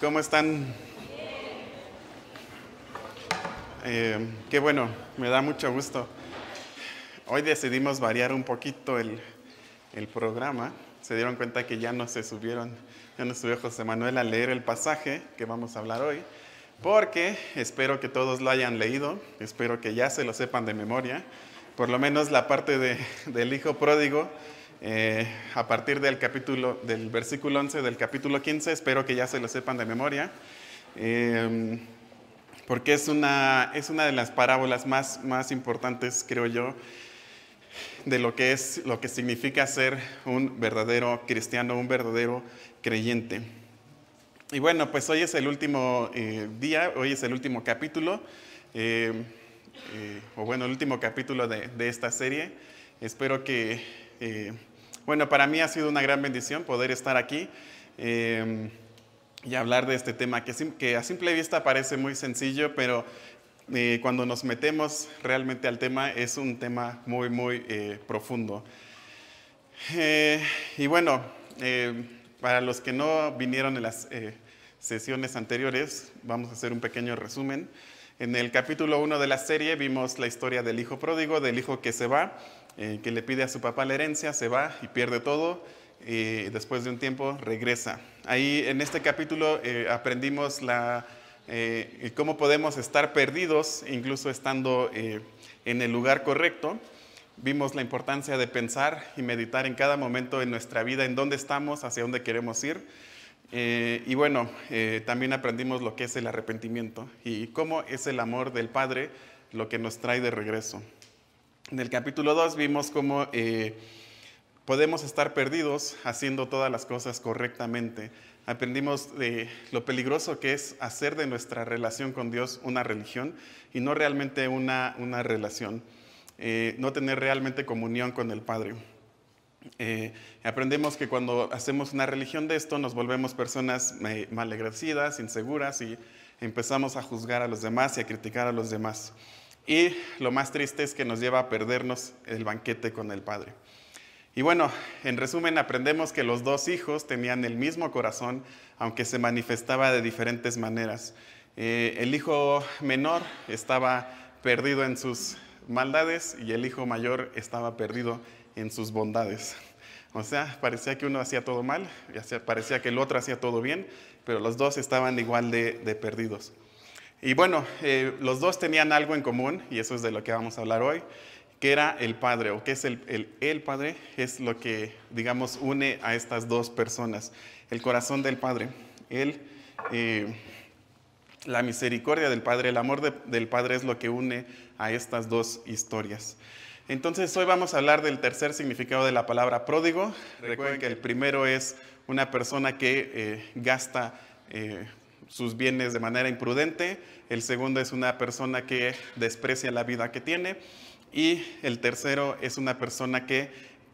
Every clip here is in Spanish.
¿Cómo están? Eh, qué bueno, me da mucho gusto. Hoy decidimos variar un poquito el, el, programa. Se dieron cuenta que ya no se subieron, ya no subió José Manuel a leer el pasaje que vamos a hablar hoy, porque espero que todos lo hayan leído, espero que ya se lo sepan de memoria, por lo menos la parte de, del hijo pródigo eh, a partir del capítulo, del versículo 11 del capítulo 15, espero que ya se lo sepan de memoria, eh, porque es una, es una de las parábolas más, más importantes, creo yo, de lo que es, lo que significa ser un verdadero cristiano, un verdadero creyente. Y bueno, pues hoy es el último eh, día, hoy es el último capítulo, o bueno, el último capítulo de, de esta serie. Espero que bueno, para mí ha sido una gran bendición poder estar aquí eh, y hablar de este tema que, a simple vista parece muy sencillo, pero eh, cuando nos metemos realmente al tema es un tema muy, muy eh, profundo. y bueno, para los que no vinieron en las sesiones anteriores, vamos a hacer un pequeño resumen. En el capítulo 1 de la serie vimos la historia del hijo pródigo, del hijo que se va eh, que le pide a su papá la herencia, se va y pierde todo, y después de un tiempo regresa. Ahí en este capítulo eh, aprendimos la, eh, cómo podemos estar perdidos, incluso estando en el lugar correcto. Vimos la importancia de pensar y meditar en cada momento en nuestra vida, en dónde estamos, hacia dónde queremos ir. y bueno, también aprendimos lo que es el arrepentimiento y cómo es el amor del Padre lo que nos trae de regreso. En el capítulo 2 vimos cómo eh, podemos estar perdidos haciendo todas las cosas correctamente. Aprendimos de lo peligroso que es hacer de nuestra relación con Dios una religión y no realmente una, una relación, eh, no tener realmente comunión con el Padre. Eh, aprendemos que cuando hacemos una religión de esto nos volvemos personas malagradecidas, inseguras y empezamos a juzgar a los demás y a criticar a los demás. Y lo más triste es que nos lleva a perdernos el banquete con el Padre. Y bueno, en resumen, aprendemos que los dos hijos tenían el mismo corazón, aunque se manifestaba de diferentes maneras. Eh, el hijo menor estaba perdido en sus maldades y el hijo mayor estaba perdido en sus bondades. O sea, parecía que uno hacía todo mal, y parecía que el otro hacía todo bien, pero los dos estaban igual de perdidos. Y bueno, eh, los dos tenían algo en común, y eso es de lo que vamos a hablar hoy, que era el Padre, o que es el, el, Padre, es lo que, digamos, une a estas dos personas. El corazón del Padre, el, eh, la misericordia del Padre, el amor del Padre es lo que une a estas dos historias. Entonces, hoy vamos a hablar del tercer significado de la palabra pródigo. Recuerden que el primero es una persona que eh, gasta sus bienes de manera imprudente, el segundo es una persona que desprecia la vida que tiene y el tercero es una persona que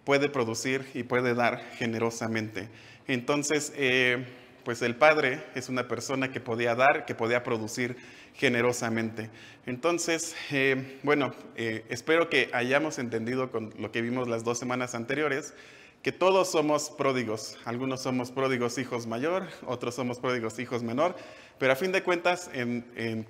puede producir y puede dar generosamente. Entonces, eh, pues el padre es una persona que podía dar, que podía producir generosamente. Entonces, eh, bueno, eh, espero que hayamos entendido con lo que vimos las dos semanas anteriores, que todos somos pródigos. Algunos somos pródigos hijos mayor, otros somos pródigos hijos menor, pero a fin de cuentas, en,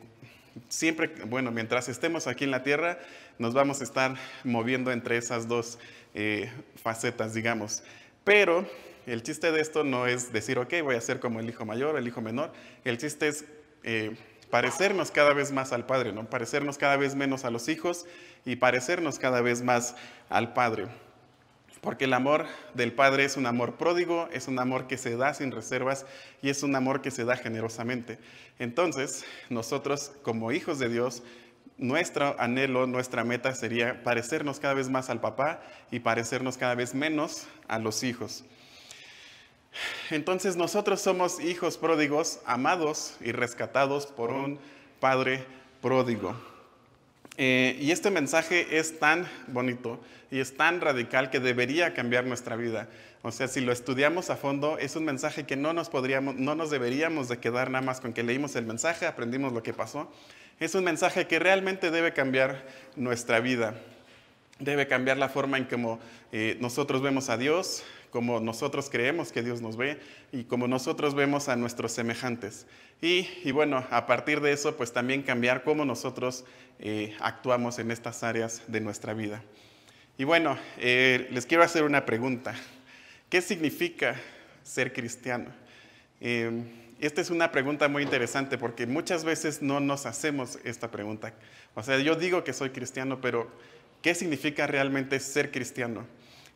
siempre, bueno, mientras estemos aquí en la tierra, nos vamos a estar moviendo entre esas dos eh, facetas, digamos. Pero el chiste de esto no es decir, ok, voy a ser como el hijo mayor, el hijo menor. El chiste es eh, parecernos cada vez más al Padre, ¿no? Parecernos cada vez menos a los hijos y parecernos cada vez más al Padre. Porque el amor del Padre es un amor pródigo, es un amor que se da sin reservas y es un amor que se da generosamente. Entonces, nosotros como hijos de Dios, nuestro anhelo, nuestra meta sería parecernos cada vez más al papá y parecernos cada vez menos a los hijos. Entonces nosotros somos hijos pródigos, amados y rescatados por un Padre pródigo. Eh, y este mensaje es tan bonito y es tan radical que debería cambiar nuestra vida. O sea, si lo estudiamos a fondo, es un mensaje que no nos, podríamos, no nos deberíamos de quedar nada más con que leímos el mensaje, aprendimos lo que pasó. Es un mensaje que realmente debe cambiar nuestra vida. Debe cambiar la forma en que eh, nosotros vemos a Dios, como nosotros creemos que Dios nos ve y como nosotros vemos a nuestros semejantes. Y, bueno, a partir de eso, pues también cambiar cómo nosotros eh, actuamos en estas áreas de nuestra vida. Y bueno, eh, les quiero hacer una pregunta. ¿Qué significa ser cristiano? Eh, esta es una pregunta muy interesante porque muchas veces no nos hacemos esta pregunta. O sea, yo digo que soy cristiano, pero ¿qué significa realmente ser cristiano?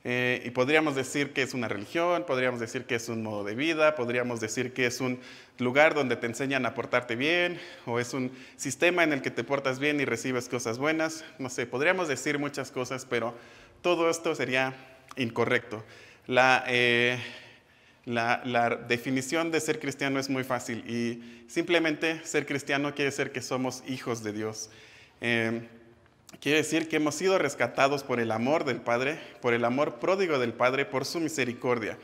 Eh, y podríamos decir que es una religión, podríamos decir que es un modo de vida, podríamos decir que es un lugar donde te enseñan a portarte bien, o es un sistema en el que te portas bien y recibes cosas buenas. No sé, podríamos decir muchas cosas, pero todo esto sería incorrecto. La, eh, la, definición de ser cristiano es muy fácil y simplemente ser cristiano quiere decir que somos hijos de Dios. Eh, quiere decir que hemos sido rescatados por el amor del Padre, por el amor pródigo del Padre, por su misericordia.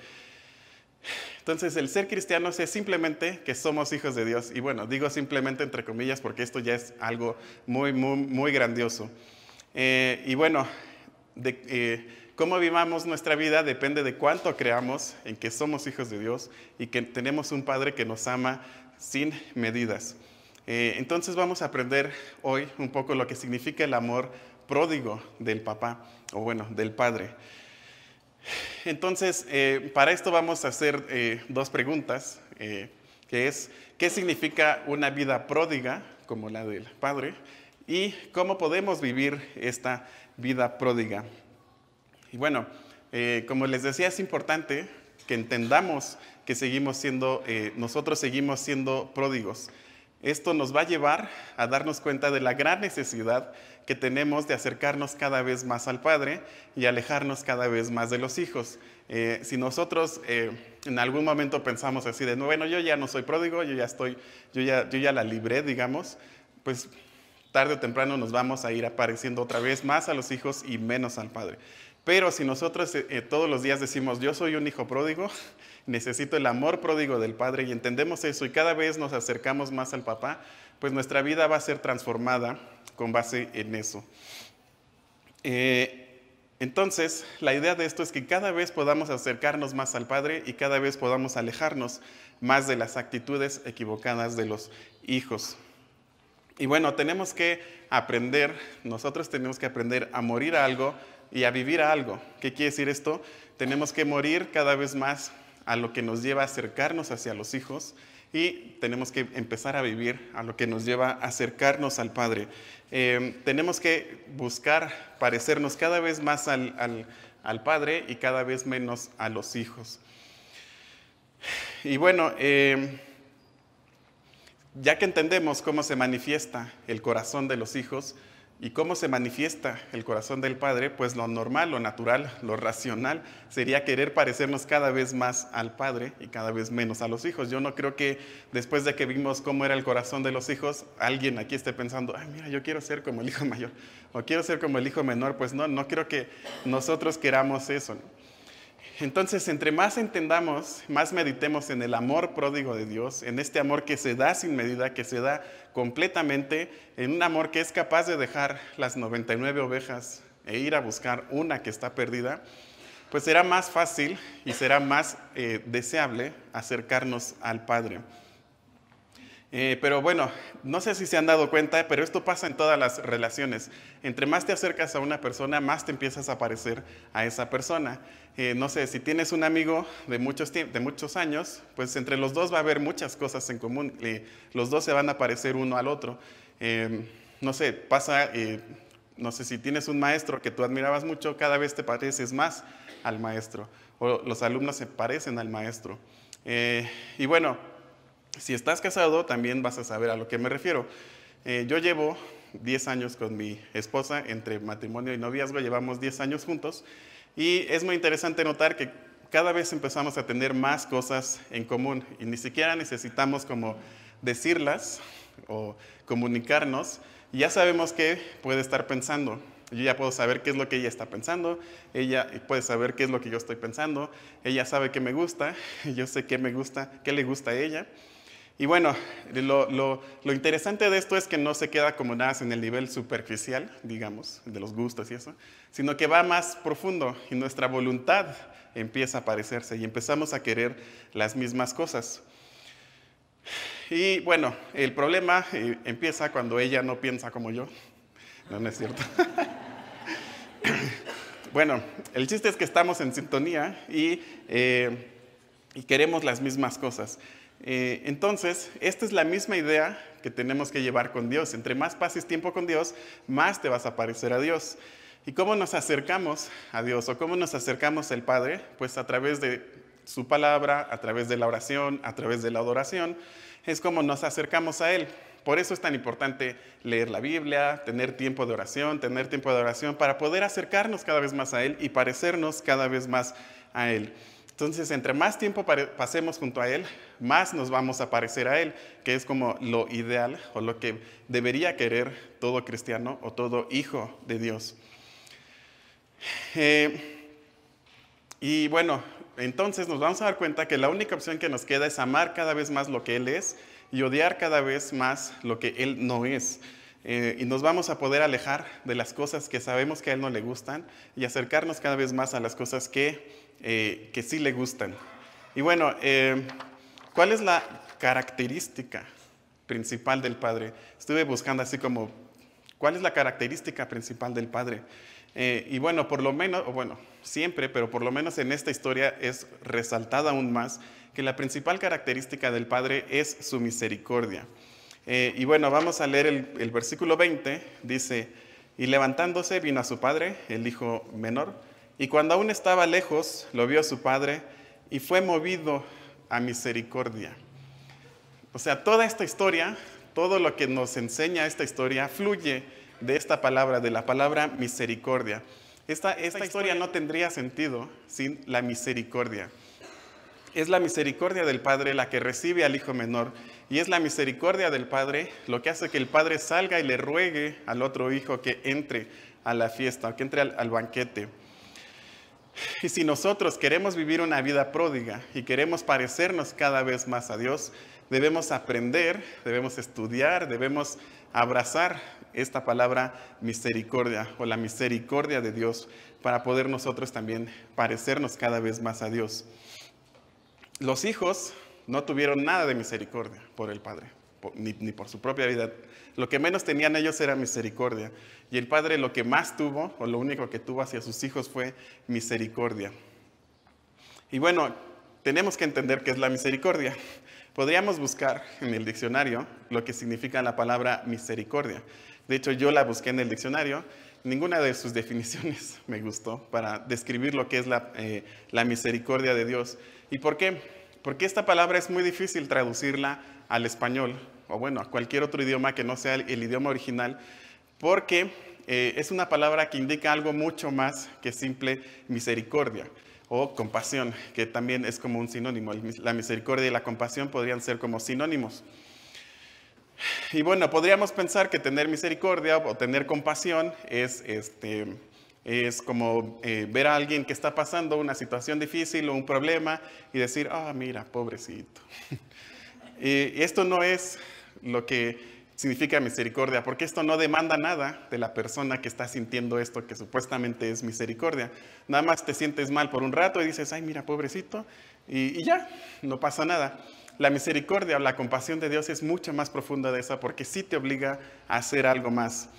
Entonces, el ser cristiano es simplemente que somos hijos de Dios. Y bueno, digo simplemente entre comillas porque esto ya es algo muy, muy, muy grandioso. Eh, y bueno, eh, cómo vivamos nuestra vida depende de cuánto creamos en que somos hijos de Dios y que tenemos un Padre que nos ama sin medidas. Eh, entonces vamos a aprender hoy un poco lo que significa el amor pródigo del papá, o bueno, del padre. Entonces, eh, para esto vamos a hacer eh, dos preguntas, que es, ¿qué significa una vida pródiga como la del padre? Y cómo podemos vivir esta vida pródiga. Y bueno, como les decía, es importante que entendamos que seguimos siendo, nosotros seguimos siendo pródigos. Esto nos va a llevar a darnos cuenta de la gran necesidad que tenemos de acercarnos cada vez más al Padre y alejarnos cada vez más de los hijos. Eh, si nosotros en algún momento pensamos así de, bueno, yo ya no soy pródigo, yo ya estoy, yo ya, yo ya la libré, digamos, pues tarde o temprano nos vamos a ir apareciendo otra vez más a los hijos y menos al Padre. Pero si nosotros eh, eh, todos los días decimos, yo soy un hijo pródigo, necesito el amor pródigo del Padre y entendemos eso y cada vez nos acercamos más al papá, pues nuestra vida va a ser transformada con base en eso. Eh, entonces, la idea de esto es que cada vez podamos acercarnos más al Padre y cada vez podamos alejarnos más de las actitudes equivocadas de los hijos. Y bueno, tenemos que aprender, nosotros tenemos que aprender a morir a algo y a vivir a algo. ¿Qué quiere decir esto? Tenemos que morir cada vez más a lo que nos lleva a acercarnos hacia los hijos y tenemos que empezar a vivir a lo que nos lleva a acercarnos al Padre. Em, tenemos que buscar parecernos cada vez más al, Padre y cada vez menos a los hijos. Y bueno, em, ya que entendemos cómo se manifiesta el corazón de los hijos, ¿Y cómo se manifiesta el corazón del Padre? Pues lo normal, lo natural, lo racional sería querer parecernos cada vez más al Padre y cada vez menos a los hijos. Yo no creo que después de que vimos cómo era el corazón de los hijos, alguien aquí esté pensando, ay, mira, yo quiero ser como el hijo mayor o quiero ser como el hijo menor. Pues no, no creo que nosotros queramos eso. Entonces, entre más entendamos, más meditemos en el amor pródigo de Dios, en este amor que se da sin medida, que se da completamente, en un amor que es capaz de dejar las 99 ovejas e ir a buscar una que está perdida, pues será más fácil y será más eh, deseable acercarnos al Padre. Eh, pero bueno, no sé si se han dado cuenta, pero esto pasa en todas las relaciones. Entre más te acercas a una persona, más te empiezas a parecer a esa persona. Eh, no sé, si tienes un amigo de muchos, de muchos años, pues entre los dos va a haber muchas cosas en común. los dos se van a parecer uno al otro. Eh, no sé, pasa, no sé, si tienes un maestro que tú admirabas mucho, cada vez te pareces más al maestro. O los alumnos se parecen al maestro. y bueno, si estás casado, también vas a saber a lo que me refiero. Eh, yo llevo 10 años con mi esposa, entre matrimonio y noviazgo, llevamos 10 años juntos, y es muy interesante notar que cada vez empezamos a tener más cosas en común y ni siquiera necesitamos como decirlas o comunicarnos, ya sabemos qué puede estar pensando. Yo ya puedo saber qué es lo que ella está pensando, ella puede saber qué es lo que yo estoy pensando, ella sabe qué me gusta, yo sé qué me gusta, qué le gusta a ella. Y bueno, lo, interesante de esto es que no se queda como nada en el nivel superficial, digamos, de los gustos y eso, sino que va más profundo y nuestra voluntad empieza a parecerse y empezamos a querer las mismas cosas. Y bueno, el problema eh, empieza cuando ella no piensa como yo. No, es cierto. bueno, el chiste es que estamos en sintonía y, eh, y queremos las mismas cosas. Eh, entonces, esta es la misma idea que tenemos que llevar con Dios. Entre más pases tiempo con Dios, más te vas a parecer a Dios. ¿Y cómo nos acercamos a Dios o cómo nos acercamos al Padre? Pues a través de su palabra, a través de la oración, a través de la adoración, es como nos acercamos a Él. Por eso es tan importante leer la Biblia, tener tiempo de oración, tener tiempo de oración para poder acercarnos cada vez más a Él y parecernos cada vez más a Él. Entonces, entre más tiempo pasemos junto a Él, más nos vamos a parecer a Él, que es como lo ideal o lo que debería querer todo cristiano o todo hijo de Dios. Eh, y bueno, entonces nos vamos a dar cuenta que la única opción que nos queda es amar cada vez más lo que Él es y odiar cada vez más lo que Él no es. Eh, y nos vamos a poder alejar de las cosas que sabemos que a Él no le gustan y acercarnos cada vez más a las cosas que eh, que sí le gustan. Y bueno, eh, ¿cuál es la característica principal del Padre? Estuve buscando así como, ¿cuál es la característica principal del Padre? Eh, y bueno, por lo menos, o bueno, siempre, pero por lo menos en esta historia es resaltada aún más que la principal característica del Padre es su misericordia. y bueno, vamos a leer el, el versículo 20, dice, y levantándose vino a su padre, el hijo menor, y cuando aún estaba lejos, lo vio su padre y fue movido a misericordia. O sea, toda esta historia, todo lo que nos enseña esta historia, fluye de esta palabra, de la palabra misericordia. Esta, esta historia no tendría sentido sin la misericordia. Es la misericordia del Padre la que recibe al Hijo menor y es la misericordia del Padre lo que hace que el Padre salga y le ruegue al otro Hijo que entre a la fiesta, que entre al banquete. Y si nosotros queremos vivir una vida pródiga y queremos parecernos cada vez más a Dios, debemos aprender, debemos estudiar, debemos abrazar esta palabra misericordia o la misericordia de Dios para poder nosotros también parecernos cada vez más a Dios. Los hijos no tuvieron nada de misericordia por el Padre, ni, ni por su propia vida. Lo que menos tenían ellos era misericordia. Y el padre lo que más tuvo, o lo único que tuvo hacia sus hijos fue misericordia. Y bueno, tenemos que entender qué es la misericordia. Podríamos buscar en el diccionario lo que significa la palabra misericordia. De hecho, yo la busqué en el diccionario. Ninguna de sus definiciones me gustó para describir lo que es la, eh, la misericordia de Dios. ¿Y por qué? Porque esta palabra es muy difícil traducirla al español, o bueno, a cualquier otro idioma que no sea el idioma original, porque eh, es una palabra que indica algo mucho más que simple misericordia o compasión, que también es como un sinónimo. La misericordia y la compasión podrían ser como sinónimos. Y bueno, podríamos pensar que tener misericordia o tener compasión es, este, es como eh, ver a alguien que está pasando una situación difícil o un problema y decir, ah, mira, pobrecito. y esto no es lo que significa misericordia, porque esto no demanda nada de la persona que está sintiendo esto que supuestamente es misericordia. Nada más te sientes mal por un rato y dices, ay, mira, pobrecito, y, ya, no pasa nada. La misericordia o la compasión de Dios es mucho más profunda de esa porque sí te obliga a hacer algo más.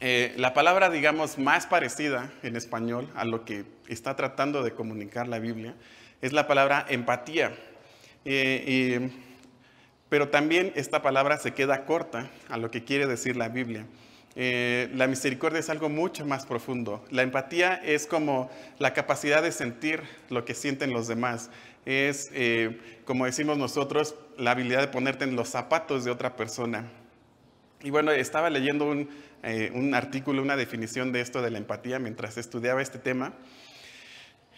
Eh, la palabra, digamos, más parecida en español a lo que está tratando de comunicar la Biblia es la palabra empatía. Eh, y pero también esta palabra se queda corta a lo que quiere decir la Biblia. Eh, la misericordia es algo mucho más profundo. La empatía es como la capacidad de sentir lo que sienten los demás. Es, eh, como decimos nosotros, la habilidad de ponerte en los zapatos de otra persona. Y bueno, estaba leyendo un, eh, un artículo, una definición de esto de la empatía mientras estudiaba este tema.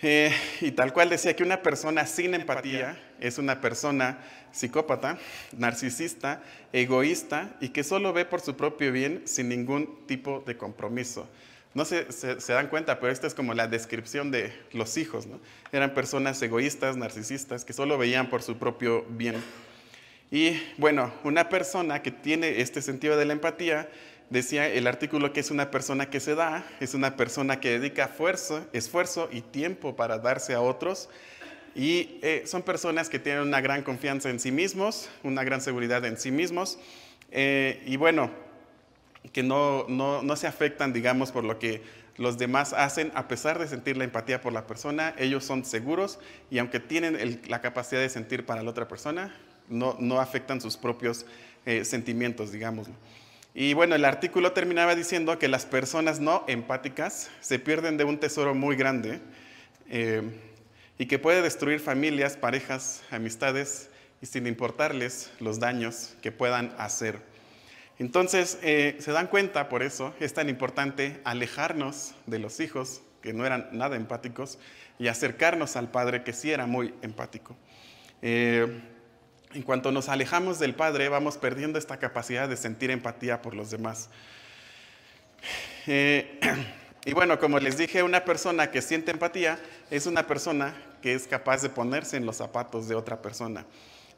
Eh, y tal cual decía que una persona sin empatía es una persona psicópata, narcisista, egoísta y que solo ve por su propio bien sin ningún tipo de compromiso. No se, se, dan cuenta, pero esta es como la descripción de los hijos. ¿no? Eran personas egoístas, narcisistas, que solo veían por su propio bien. Y bueno, una persona que tiene este sentido de la empatía, decía el artículo que es una persona que se da, es una persona que dedica esfuerzo, esfuerzo y tiempo para darse a otros. Y eh, son personas que tienen una gran confianza en sí mismos, una gran seguridad en sí mismos. Eh, y bueno, que no, no, no se afectan, digamos, por lo que los demás hacen, a pesar de sentir la empatía por la persona, ellos son seguros y aunque tienen la capacidad de sentir para la otra persona, no, no afectan sus propios eh, sentimientos, digamos. Y bueno, el artículo terminaba diciendo que las personas no empáticas se pierden de un tesoro muy grande eh, y que puede destruir familias, parejas, amistades y sin importarles los daños que puedan hacer. Entonces, eh, se dan cuenta, por eso es tan importante alejarnos de los hijos que no eran nada empáticos y acercarnos al Padre que sí era muy empático. Eh, en cuanto nos alejamos del Padre, vamos perdiendo esta capacidad de sentir empatía por los demás. Eh, y bueno, como les dije, una persona que siente empatía es una persona que es capaz de ponerse en los zapatos de otra persona.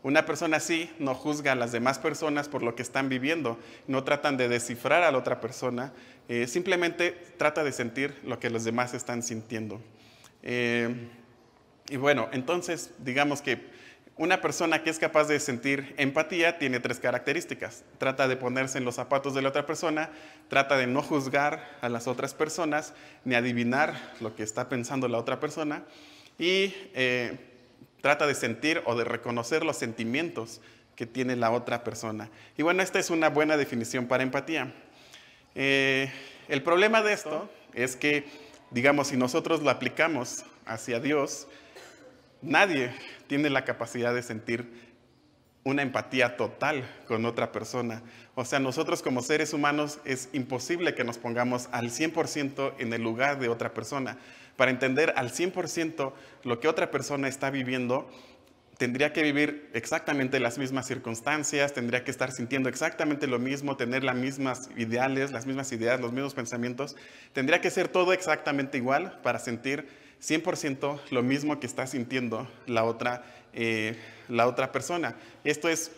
Una persona así no juzga a las demás personas por lo que están viviendo, no tratan de descifrar a la otra persona, eh, simplemente trata de sentir lo que los demás están sintiendo. Eh, y bueno, entonces digamos que una persona que es capaz de sentir empatía tiene tres características. Trata de ponerse en los zapatos de la otra persona, trata de no juzgar a las otras personas, ni adivinar lo que está pensando la otra persona y eh, trata de sentir o de reconocer los sentimientos que tiene la otra persona. Y bueno, esta es una buena definición para empatía. Eh, el problema de esto es que, digamos, si nosotros lo aplicamos hacia Dios, nadie tiene la capacidad de sentir una empatía total con otra persona. O sea, nosotros como seres humanos es imposible que nos pongamos al 100% en el lugar de otra persona. Para entender al 100% lo que otra persona está viviendo, tendría que vivir exactamente las mismas circunstancias, tendría que estar sintiendo exactamente lo mismo, tener las mismas ideales, las mismas ideas, los mismos pensamientos. Tendría que ser todo exactamente igual para sentir 100% lo mismo que está sintiendo la otra, eh, la otra persona. Esto es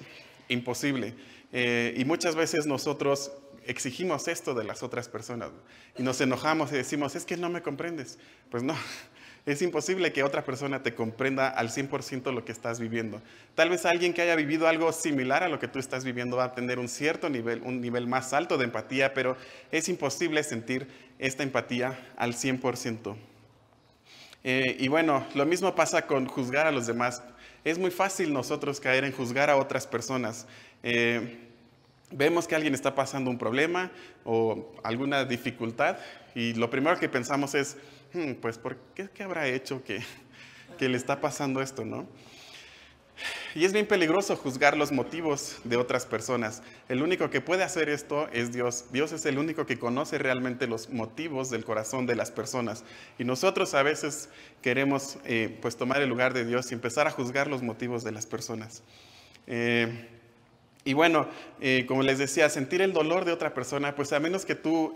imposible. Eh, y muchas veces nosotros exigimos esto de las otras personas y nos enojamos y decimos, es que no me comprendes. Pues no, es imposible que otra persona te comprenda al 100% lo que estás viviendo. Tal vez alguien que haya vivido algo similar a lo que tú estás viviendo va a tener un cierto nivel, un nivel más alto de empatía, pero es imposible sentir esta empatía al 100%. Eh, y bueno, lo mismo pasa con juzgar a los demás. Es muy fácil nosotros caer en juzgar a otras personas. Eh, vemos que alguien está pasando un problema o alguna dificultad y lo primero que pensamos es, hmm, pues, ¿por qué, qué habrá hecho que, que, le está pasando esto, no? Y es bien peligroso juzgar los motivos de otras personas. El único que puede hacer esto es Dios. Dios es el único que conoce realmente los motivos del corazón de las personas. Y nosotros a veces queremos eh, pues tomar el lugar de Dios y empezar a juzgar los motivos de las personas. Eh, y bueno, eh, como les decía, sentir el dolor de otra persona, pues a menos que tú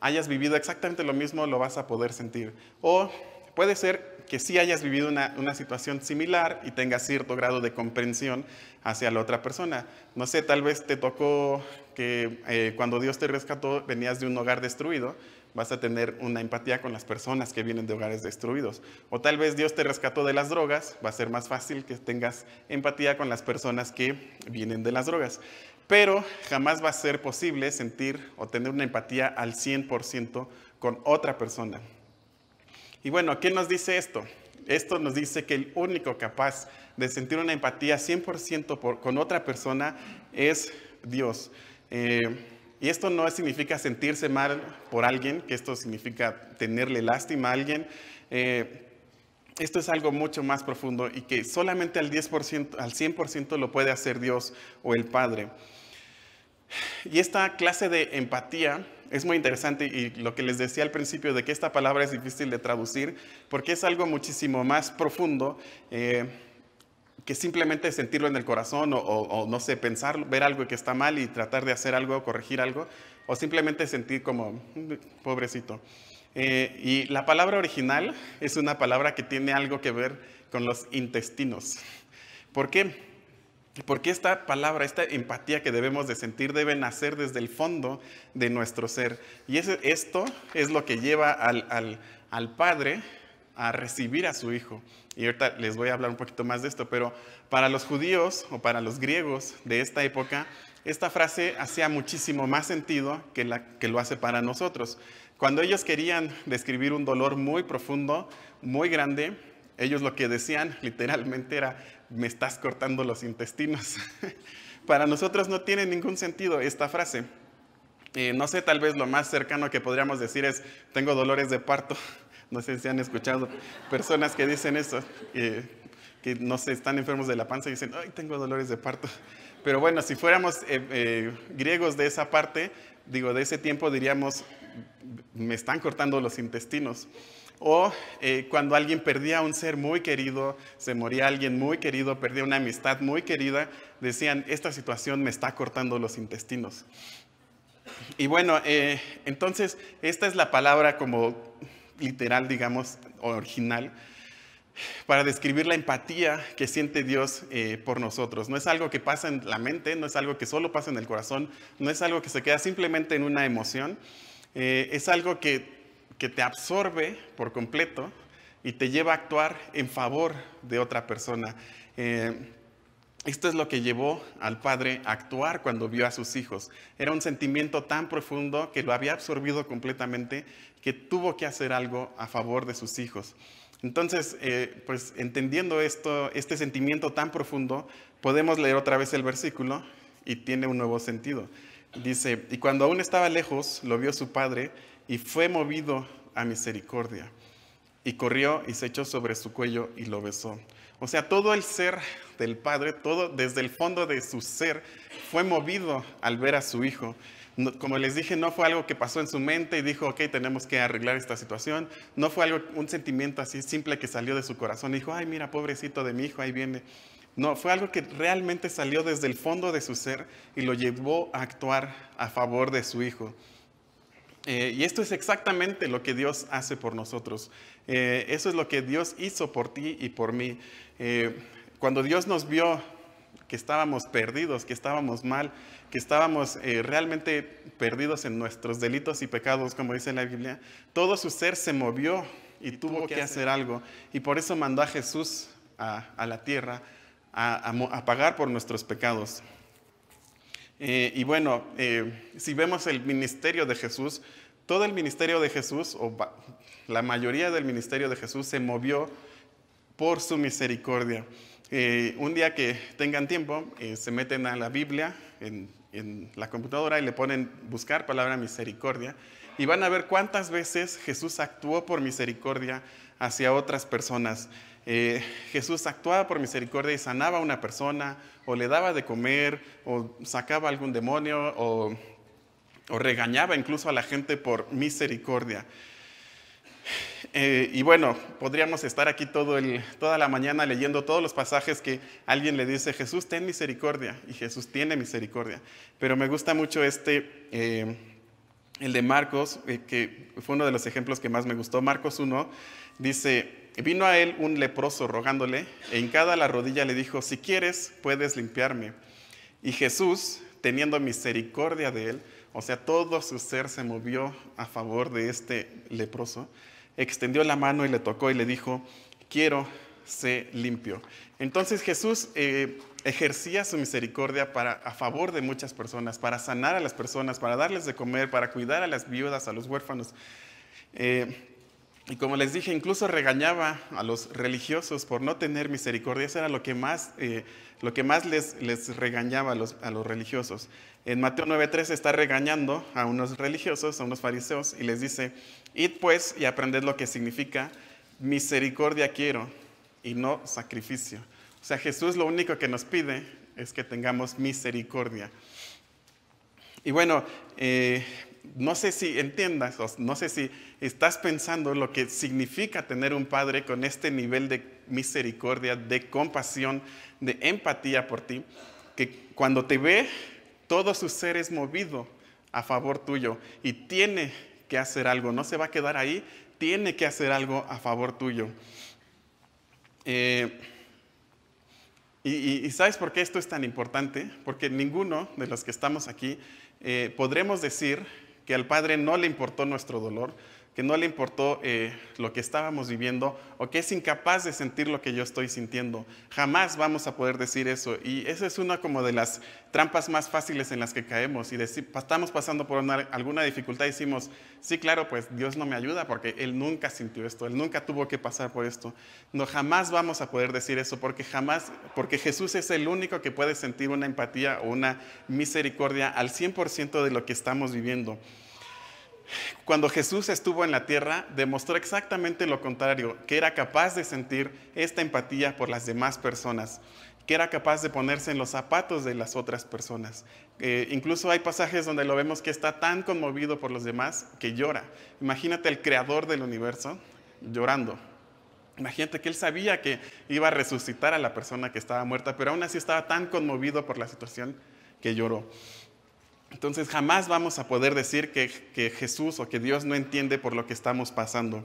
hayas vivido exactamente lo mismo, lo vas a poder sentir. O puede ser que sí hayas vivido una, situación similar y tengas cierto grado de comprensión hacia la otra persona. No sé, tal vez te tocó que eh, cuando Dios te rescató venías de un hogar destruido vas a tener una empatía con las personas que vienen de hogares destruidos. O tal vez Dios te rescató de las drogas, va a ser más fácil que tengas empatía con las personas que vienen de las drogas. Pero jamás va a ser posible sentir o tener una empatía al 100% con otra persona. Y bueno, ¿qué nos dice esto? Esto nos dice que el único capaz de sentir una empatía 100% con otra persona es Dios. Eh, y esto no significa sentirse mal por alguien, que esto significa tenerle lástima a alguien. Eh, esto es algo mucho más profundo y que solamente al 10%, al 100% lo puede hacer Dios o el Padre. Y esta clase de empatía es muy interesante y lo que les decía al principio de que esta palabra es difícil de traducir porque es algo muchísimo más profundo. Eh, que simplemente sentirlo en el corazón o, no sé, pensar, ver algo que está mal y tratar de hacer algo, corregir algo, o simplemente sentir como, mm, pobrecito. Eh, y la palabra original es una palabra que tiene algo que ver con los intestinos. ¿Por qué? Porque esta palabra, esta empatía que debemos de sentir debe nacer desde el fondo de nuestro ser. Y esto es lo que lleva al, Padre a recibir a su Hijo. Y ahorita les voy a hablar un poquito más de esto, pero para los judíos o para los griegos de esta época, esta frase hacía muchísimo más sentido que, la, que lo hace para nosotros. Cuando ellos querían describir un dolor muy profundo, muy grande, ellos lo que decían literalmente era, me estás cortando los intestinos. para nosotros no tiene ningún sentido esta frase. Eh, no sé, tal vez lo más cercano que podríamos decir es, tengo dolores de parto. No sé si han escuchado personas que dicen eso, que no sé, están enfermos de la panza y dicen, ay, tengo dolores de parto. Pero bueno, si fuéramos eh, eh, griegos de esa parte, digo, de ese tiempo diríamos, me están cortando los intestinos. O eh, cuando alguien perdía a un ser muy querido, se moría alguien muy querido, perdía una amistad muy querida, decían, esta situación me está cortando los intestinos. Y bueno, entonces esta es la palabra como literal, digamos, original para describir la empatía que siente Dios eh, por nosotros. No es algo que pasa en la mente, no es algo que solo pasa en el corazón, no es algo que se queda simplemente en una emoción, eh, es algo que, te absorbe por completo y te lleva a actuar en favor de otra persona. Eh, esto es lo que llevó al padre a actuar cuando vio a sus hijos. Era un sentimiento tan profundo que lo había absorbido completamente que tuvo que hacer algo a favor de sus hijos. Entonces, eh, pues entendiendo esto, este sentimiento tan profundo, podemos leer otra vez el versículo y tiene un nuevo sentido. Dice, y cuando aún estaba lejos, lo vio su padre y fue movido a misericordia. Y corrió y se echó sobre su cuello y lo besó. O sea, todo el ser del padre, todo desde el fondo de su ser, fue movido al ver a su hijo como les dije, no fue algo que pasó en su mente y dijo, ok, tenemos que arreglar esta situación. No fue algo, un sentimiento así simple que salió de su corazón y dijo, ay, mira, pobrecito de mi hijo, ahí viene. No, fue algo que realmente salió desde el fondo de su ser y lo llevó a actuar a favor de su hijo. Eh, y esto es exactamente lo que Dios hace por nosotros. Eh, eso es lo que Dios hizo por ti y por mí. Eh, cuando Dios nos vio que estábamos perdidos, que estábamos mal, que estábamos realmente perdidos en nuestros delitos y pecados, como dice la Biblia, todo su ser se movió y, tuvo, que hacer algo. Y por eso mandó a Jesús a, la tierra a, pagar por nuestros pecados. Eh, y bueno, eh, si vemos el ministerio de Jesús, todo el ministerio de Jesús, o la mayoría del ministerio de Jesús, se movió por su misericordia. un día que tengan tiempo, se meten a la Biblia en la computadora y le ponen buscar palabra misericordia y van a ver cuántas veces Jesús actuó por misericordia hacia otras personas. Eh, Jesús actuaba por misericordia y sanaba a una persona, o le daba de comer, o sacaba algún demonio, o, o regañaba incluso a la gente por misericordia. Eh, y bueno, podríamos estar aquí todo el, toda la mañana leyendo todos los pasajes que alguien le dice, Jesús, ten misericordia, y Jesús tiene misericordia. Pero me gusta mucho este, eh, el de Marcos, eh, que fue uno de los ejemplos que más me gustó. Marcos 1 dice, vino a él un leproso rogándole, e hincada la rodilla le dijo, si quieres, puedes limpiarme. Y Jesús, teniendo misericordia de él, o sea, todo su ser se movió a favor de este leproso extendió la mano y le tocó y le dijo, quiero ser limpio. Entonces Jesús eh, ejercía su misericordia para, a favor de muchas personas, para sanar a las personas, para darles de comer, para cuidar a las viudas, a los huérfanos. Eh, y como les dije, incluso regañaba a los religiosos por no tener misericordia. Eso era lo que más, eh, lo que más les, les regañaba a los, a los religiosos. En Mateo 9.3 está regañando a unos religiosos, a unos fariseos, y les dice, id pues y aprended lo que significa misericordia quiero y no sacrificio. O sea, Jesús lo único que nos pide es que tengamos misericordia. Y bueno, eh, no sé si entiendas, no sé si estás pensando lo que significa tener un padre con este nivel de misericordia, de compasión, de empatía por ti, que cuando te ve, todo su ser es movido a favor tuyo y tiene que hacer algo, no se va a quedar ahí, tiene que hacer algo a favor tuyo. Eh, Y, ¿sabes por qué esto es tan importante? Porque ninguno de los que estamos aquí eh, podremos decir que al Padre no le importó nuestro dolor, que no le importó eh, lo que estábamos viviendo o que es incapaz de sentir lo que yo estoy sintiendo. Jamás vamos a poder decir eso. Y esa es una como de las trampas más fáciles en las que caemos. Y decir, estamos pasando por alguna dificultad y decimos, sí, claro, pues Dios no me ayuda porque Él nunca sintió esto, Él nunca tuvo que pasar por esto. No, jamás vamos a poder decir eso porque jamás, porque Jesús es el único que puede sentir una empatía o una misericordia al 100% de lo que estamos viviendo. Cuando Jesús estuvo en la tierra, demostró exactamente lo contrario, que era capaz de sentir esta empatía por las demás personas, que era capaz de ponerse en los zapatos de las otras personas. Eh, incluso hay pasajes donde lo vemos que está tan conmovido por los demás que llora. Imagínate el creador del universo llorando. Imagínate que él sabía que iba a resucitar a la persona que estaba muerta, pero aún así estaba tan conmovido por la situación que lloró. Entonces jamás vamos a poder decir que, Jesús o que Dios no entiende por lo que estamos pasando.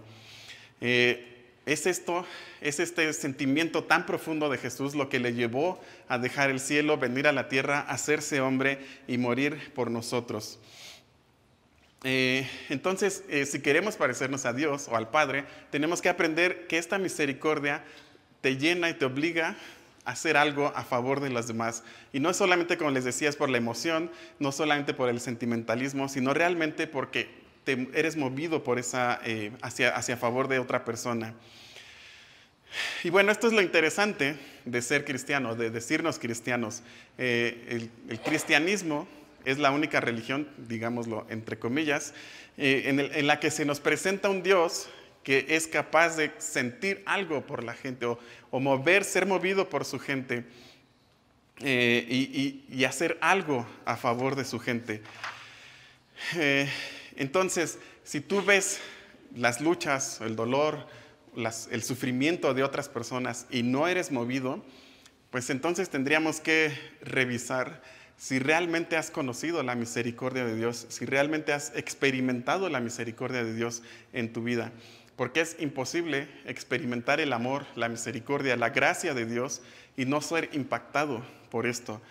Eh, es esto, es este sentimiento tan profundo de Jesús lo que le llevó a dejar el cielo, venir a la tierra, hacerse hombre y morir por nosotros. Eh, entonces, eh, si queremos parecernos a Dios o al Padre, tenemos que aprender que esta misericordia te llena y te obliga hacer algo a favor de los demás. Y no solamente, como les decía, es por la emoción, no solamente por el sentimentalismo, sino realmente porque eres movido por esa, eh, hacia, hacia favor de otra persona. Y bueno, esto es lo interesante de ser cristiano, de decirnos cristianos. Eh, el, cristianismo es la única religión, digámoslo entre comillas, eh, en, la que se nos presenta un Dios que es capaz de sentir algo por la gente o, mover, ser movido por su gente eh, y, hacer algo a favor de su gente. Eh, entonces, si tú ves las luchas, el dolor, el sufrimiento de otras personas y no eres movido, pues entonces tendríamos que revisar si realmente has conocido la misericordia de Dios, si realmente has experimentado la misericordia de Dios en tu vida porque es imposible experimentar el amor, la misericordia, la gracia de Dios y no ser impactado por esto.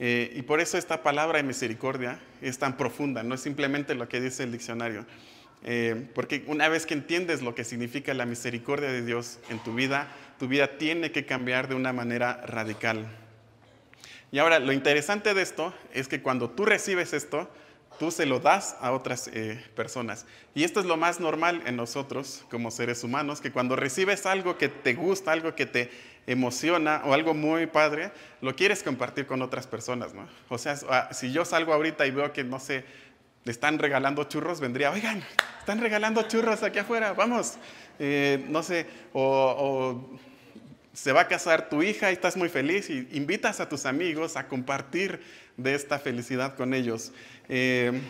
Eh, y por eso esta palabra de misericordia es tan profunda, no es simplemente lo que dice el diccionario. Eh, porque una vez que entiendes lo que significa la misericordia de Dios en tu vida, tu vida tiene que cambiar de una manera radical. Y ahora, lo interesante de esto es que cuando tú recibes esto, tú se lo das a otras eh, personas. Y esto es lo más normal en nosotros como seres humanos, que cuando recibes algo que te gusta, algo que te emociona o algo muy padre, lo quieres compartir con otras personas, ¿no? O sea, ah, si yo salgo ahorita y veo que, no sé, le están regalando churros, vendría, oigan, están regalando churros aquí afuera, vamos, eh, no sé, o se va a casar tu hija y estás muy feliz y invitas a tus amigos a compartir de esta felicidad con ellos. Eh,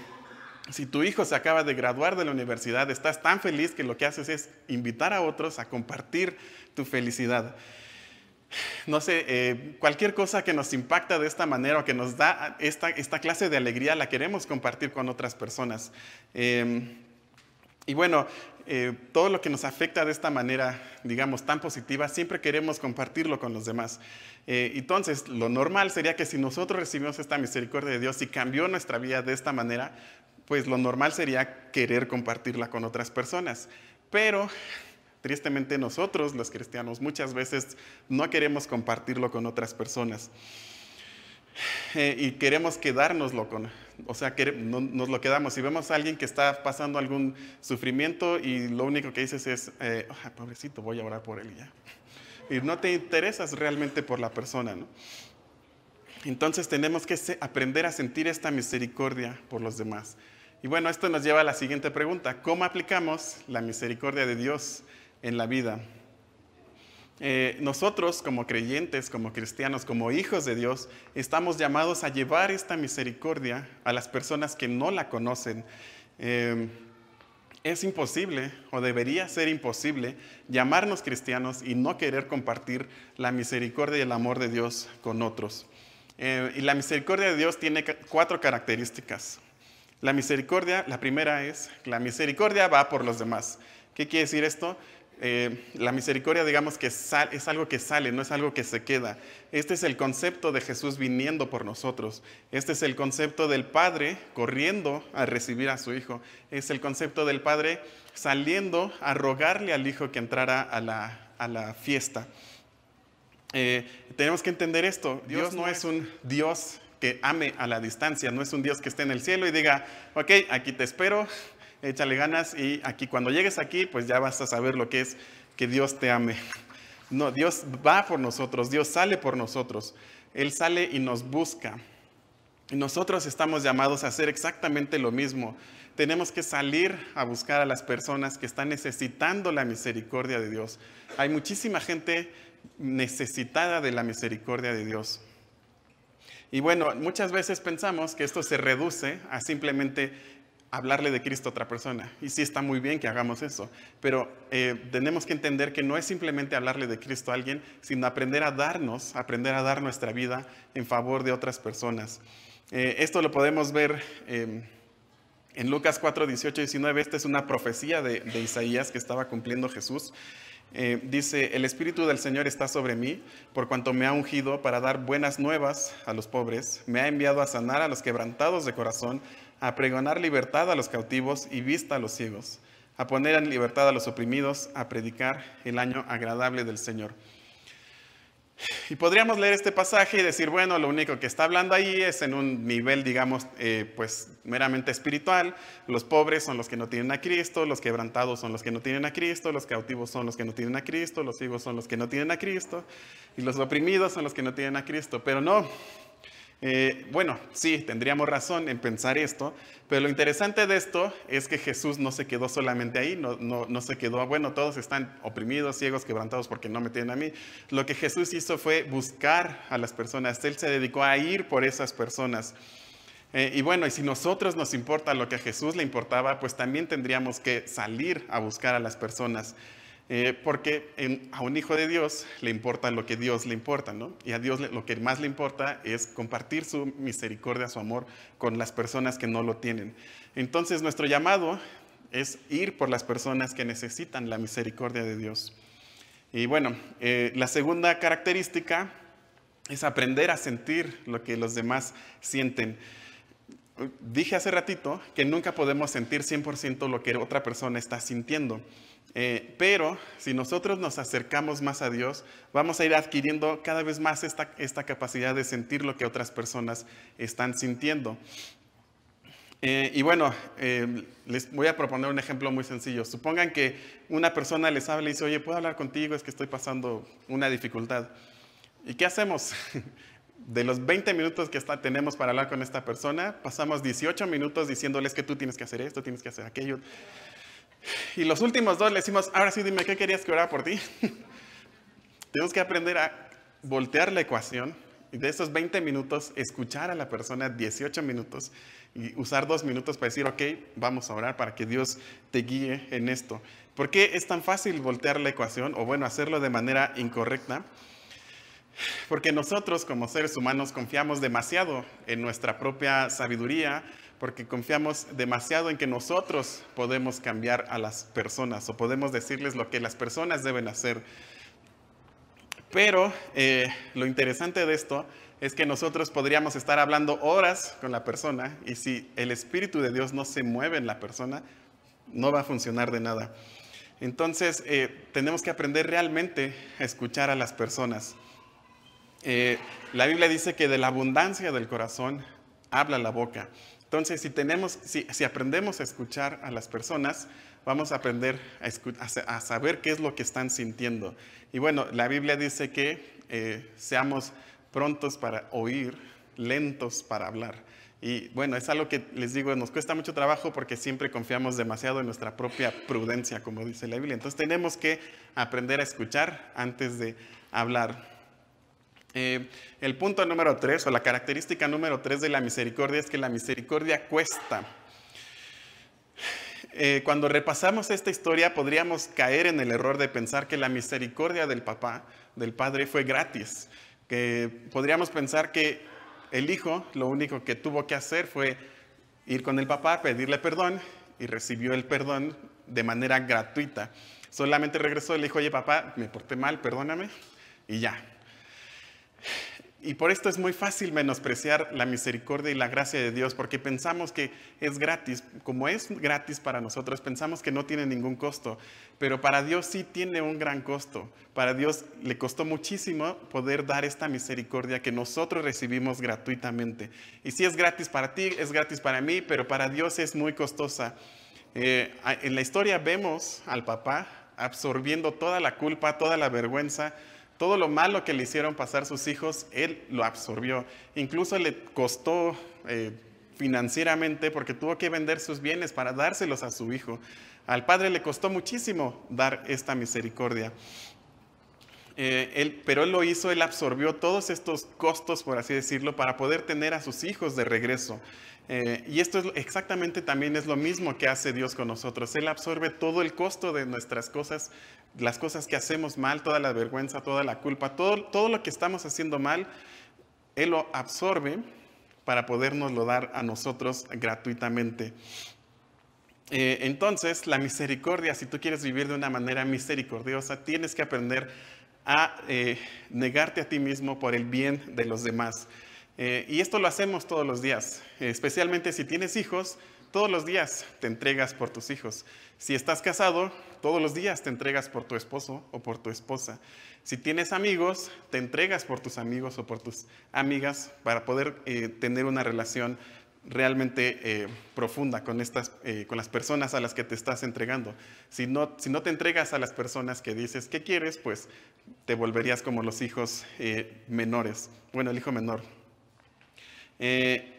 si tu hijo se acaba de graduar de la universidad, estás tan feliz que lo que haces es invitar a otros a compartir tu felicidad. No sé, eh, cualquier cosa que nos impacta de esta manera o que nos da esta, esta clase de alegría la queremos compartir con otras personas. Eh, y bueno, eh, todo lo que nos afecta de esta manera, digamos, tan positiva, siempre queremos compartirlo con los demás. Eh, entonces, lo normal sería que si nosotros recibimos esta misericordia de Dios y cambió nuestra vida de esta manera, pues lo normal sería querer compartirla con otras personas. Pero, tristemente, nosotros, los cristianos, muchas veces no queremos compartirlo con otras personas. Eh, y queremos quedárnoslo con, o sea, que nos lo quedamos. Si vemos a alguien que está pasando algún sufrimiento y lo único que dices es, eh, pobrecito, voy a orar por él y ya. Y no te interesas realmente por la persona, ¿no? Entonces tenemos que aprender a sentir esta misericordia por los demás. Y bueno, esto nos lleva a la siguiente pregunta. ¿Cómo aplicamos la misericordia de Dios en la vida? Eh, nosotros como creyentes, como cristianos, como hijos de Dios, estamos llamados a llevar esta misericordia a las personas que no la conocen. Eh, es imposible, o debería ser imposible, llamarnos cristianos y no querer compartir la misericordia y el amor de Dios con otros. Eh, y la misericordia de Dios tiene cuatro características. La misericordia, la primera es, la misericordia va por los demás. ¿Qué quiere decir esto? Eh, la misericordia, digamos que es algo que sale, no es algo que se queda. Este es el concepto de Jesús viniendo por nosotros. Este es el concepto del Padre corriendo a recibir a su Hijo. Es el concepto del Padre saliendo a rogarle al Hijo que entrara a la, fiesta. Eh, tenemos que entender esto. Dios no es un Dios que ame a la distancia, no es un Dios que esté en el cielo y diga, ok, aquí te espero, échale ganas y aquí cuando llegues aquí, pues ya vas a saber lo que es que Dios te ame. No, Dios va por nosotros, Dios sale por nosotros. Él sale y nos busca. Y nosotros estamos llamados a hacer exactamente lo mismo. Tenemos que salir a buscar a las personas que están necesitando la misericordia de Dios. Hay muchísima gente necesitada de la misericordia de Dios. Y bueno, muchas veces pensamos que esto se reduce a simplemente hablarle de Cristo a otra persona. Y sí está muy bien que hagamos eso, pero eh, tenemos que entender que no es simplemente hablarle de Cristo a alguien, sino aprender a darnos, aprender a dar nuestra vida en favor de otras personas. Eh, esto lo podemos ver em, en Lucas 4, 18 y 19. Esta es una profecía de, Isaías que estaba cumpliendo Jesús. Eh, dice, el Espíritu del Señor está sobre mí, por cuanto me ha ungido para dar buenas nuevas a los pobres, me ha enviado a sanar a los quebrantados de corazón, a pregonar libertad a los cautivos y vista a los ciegos, a poner en libertad a los oprimidos, a predicar el año agradable del Señor. Y podríamos leer este pasaje y decir, bueno, lo único que está hablando ahí es en un nivel, digamos, eh, pues meramente espiritual. Los pobres son los que no tienen a Cristo, los quebrantados son los que no tienen a Cristo, los cautivos son los que no tienen a Cristo, los ciegos son los que no tienen a Cristo, y los oprimidos son los que no tienen a Cristo. Pero no, eh, bueno, sí, tendríamos razón en pensar esto, pero lo interesante de esto es que Jesús no se quedó solamente ahí, no, se quedó, bueno, todos están oprimidos, ciegos, quebrantados porque no me tienen a mí. Lo que Jesús hizo fue buscar a las personas, Él se dedicó a ir por esas personas. Eh, y bueno, y si nosotros nos importa lo que a Jesús le importaba, pues también tendríamos que salir a buscar a las personas. Eh, porque a un hijo de Dios le importa lo que Dios le importa, ¿no? Y a Dios lo que más le importa es compartir su misericordia, su amor con las personas que no lo tienen. Entonces nuestro llamado es ir por las personas que necesitan la misericordia de Dios. Y bueno, eh, la segunda característica es aprender a sentir lo que los demás sienten. Dije hace ratito que nunca podemos sentir 100% lo que otra persona está sintiendo. Eh, pero si nosotros nos acercamos más a Dios, vamos a ir adquiriendo cada vez más esta, capacidad de sentir lo que otras personas están sintiendo. Eh, y bueno, eh, les voy a proponer un ejemplo muy sencillo. Supongan que una persona les habla y dice, oye, ¿puedo hablar contigo? Es que estoy pasando una dificultad. ¿Y qué hacemos? De los 20 minutos que tenemos para hablar con esta persona, pasamos 18 minutos diciéndoles que tú tienes que hacer esto, tienes que hacer aquello. Y los últimos dos le decimos, ahora sí dime, ¿qué querías que orara por ti? Tenemos que aprender a voltear la ecuación y de esos 20 minutos escuchar a la persona 18 minutos y usar dos minutos para decir, ok, vamos a orar para que Dios te guíe en esto. ¿Por qué es tan fácil voltear la ecuación o bueno, hacerlo de manera incorrecta? Porque nosotros como seres humanos confiamos demasiado en nuestra propia sabiduría, porque confiamos demasiado en que nosotros podemos cambiar a las personas o podemos decirles lo que las personas deben hacer. Pero eh, lo interesante de esto es que nosotros podríamos estar hablando horas con la persona y si el Espíritu de Dios no se mueve en la persona, no va a funcionar de nada. Entonces, eh, tenemos que aprender realmente a escuchar a las personas. Eh, la Biblia dice que de la abundancia del corazón habla la boca. Entonces, si, tenemos, si, aprendemos a escuchar a las personas, vamos a aprender a, saber qué es lo que están sintiendo. Y bueno, la Biblia dice que eh, seamos prontos para oír, lentos para hablar. Y bueno, es algo que les digo, nos cuesta mucho trabajo porque siempre confiamos demasiado en nuestra propia prudencia, como dice la Biblia. Entonces tenemos que aprender a escuchar antes de hablar. Eh, el punto número tres, o la característica número tres de la misericordia es que la misericordia cuesta. Eh, cuando repasamos esta historia podríamos caer en el error de pensar que la misericordia del papá, del padre, fue gratis. Que podríamos pensar que el hijo lo único que tuvo que hacer fue ir con el papá, pedirle perdón y recibió el perdón de manera gratuita. Solamente regresó y le dijo, oye papá, me porté mal, perdóname, y ya. Y por esto es muy fácil menospreciar la misericordia y la gracia de Dios, porque pensamos que es gratis. Como es gratis para nosotros, pensamos que no tiene ningún costo, pero para Dios sí tiene un gran costo. Para Dios le costó muchísimo poder dar esta misericordia que nosotros recibimos gratuitamente. Y si es gratis para ti, es gratis para mí, pero para Dios es muy costosa. Eh, en la historia vemos al papá absorbiendo toda la culpa, toda la vergüenza, todo lo malo que le hicieron pasar sus hijos, él lo absorbió. Incluso le costó eh, financieramente porque tuvo que vender sus bienes para dárselos a su hijo. Al padre le costó muchísimo dar esta misericordia. Eh, pero él lo hizo, él absorbió todos estos costos, por así decirlo, para poder tener a sus hijos de regreso. Eh, y esto es exactamente también es lo mismo que hace Dios con nosotros. Él absorbe todo el costo de nuestras cosas, las cosas que hacemos mal, toda la vergüenza, toda la culpa, todo, todo lo que estamos haciendo mal, Él lo absorbe para podernoslo dar a nosotros gratuitamente. Eh, entonces, la misericordia, si tú quieres vivir de una manera misericordiosa, tienes que aprender a eh, negarte a ti mismo por el bien de los demás. Eh, y esto lo hacemos todos los días, especialmente si tienes hijos, todos los días te entregas por tus hijos. Si estás casado, todos los días te entregas por tu esposo o por tu esposa. Si tienes amigos, te entregas por tus amigos o por tus amigas para poder eh, tener una relación realmente eh, profunda con, estas, con las personas a las que te estás entregando. Si no, si no te entregas a las personas que dices que quieres, pues te volverías como los hijos menores. Bueno, el hijo menor, eh,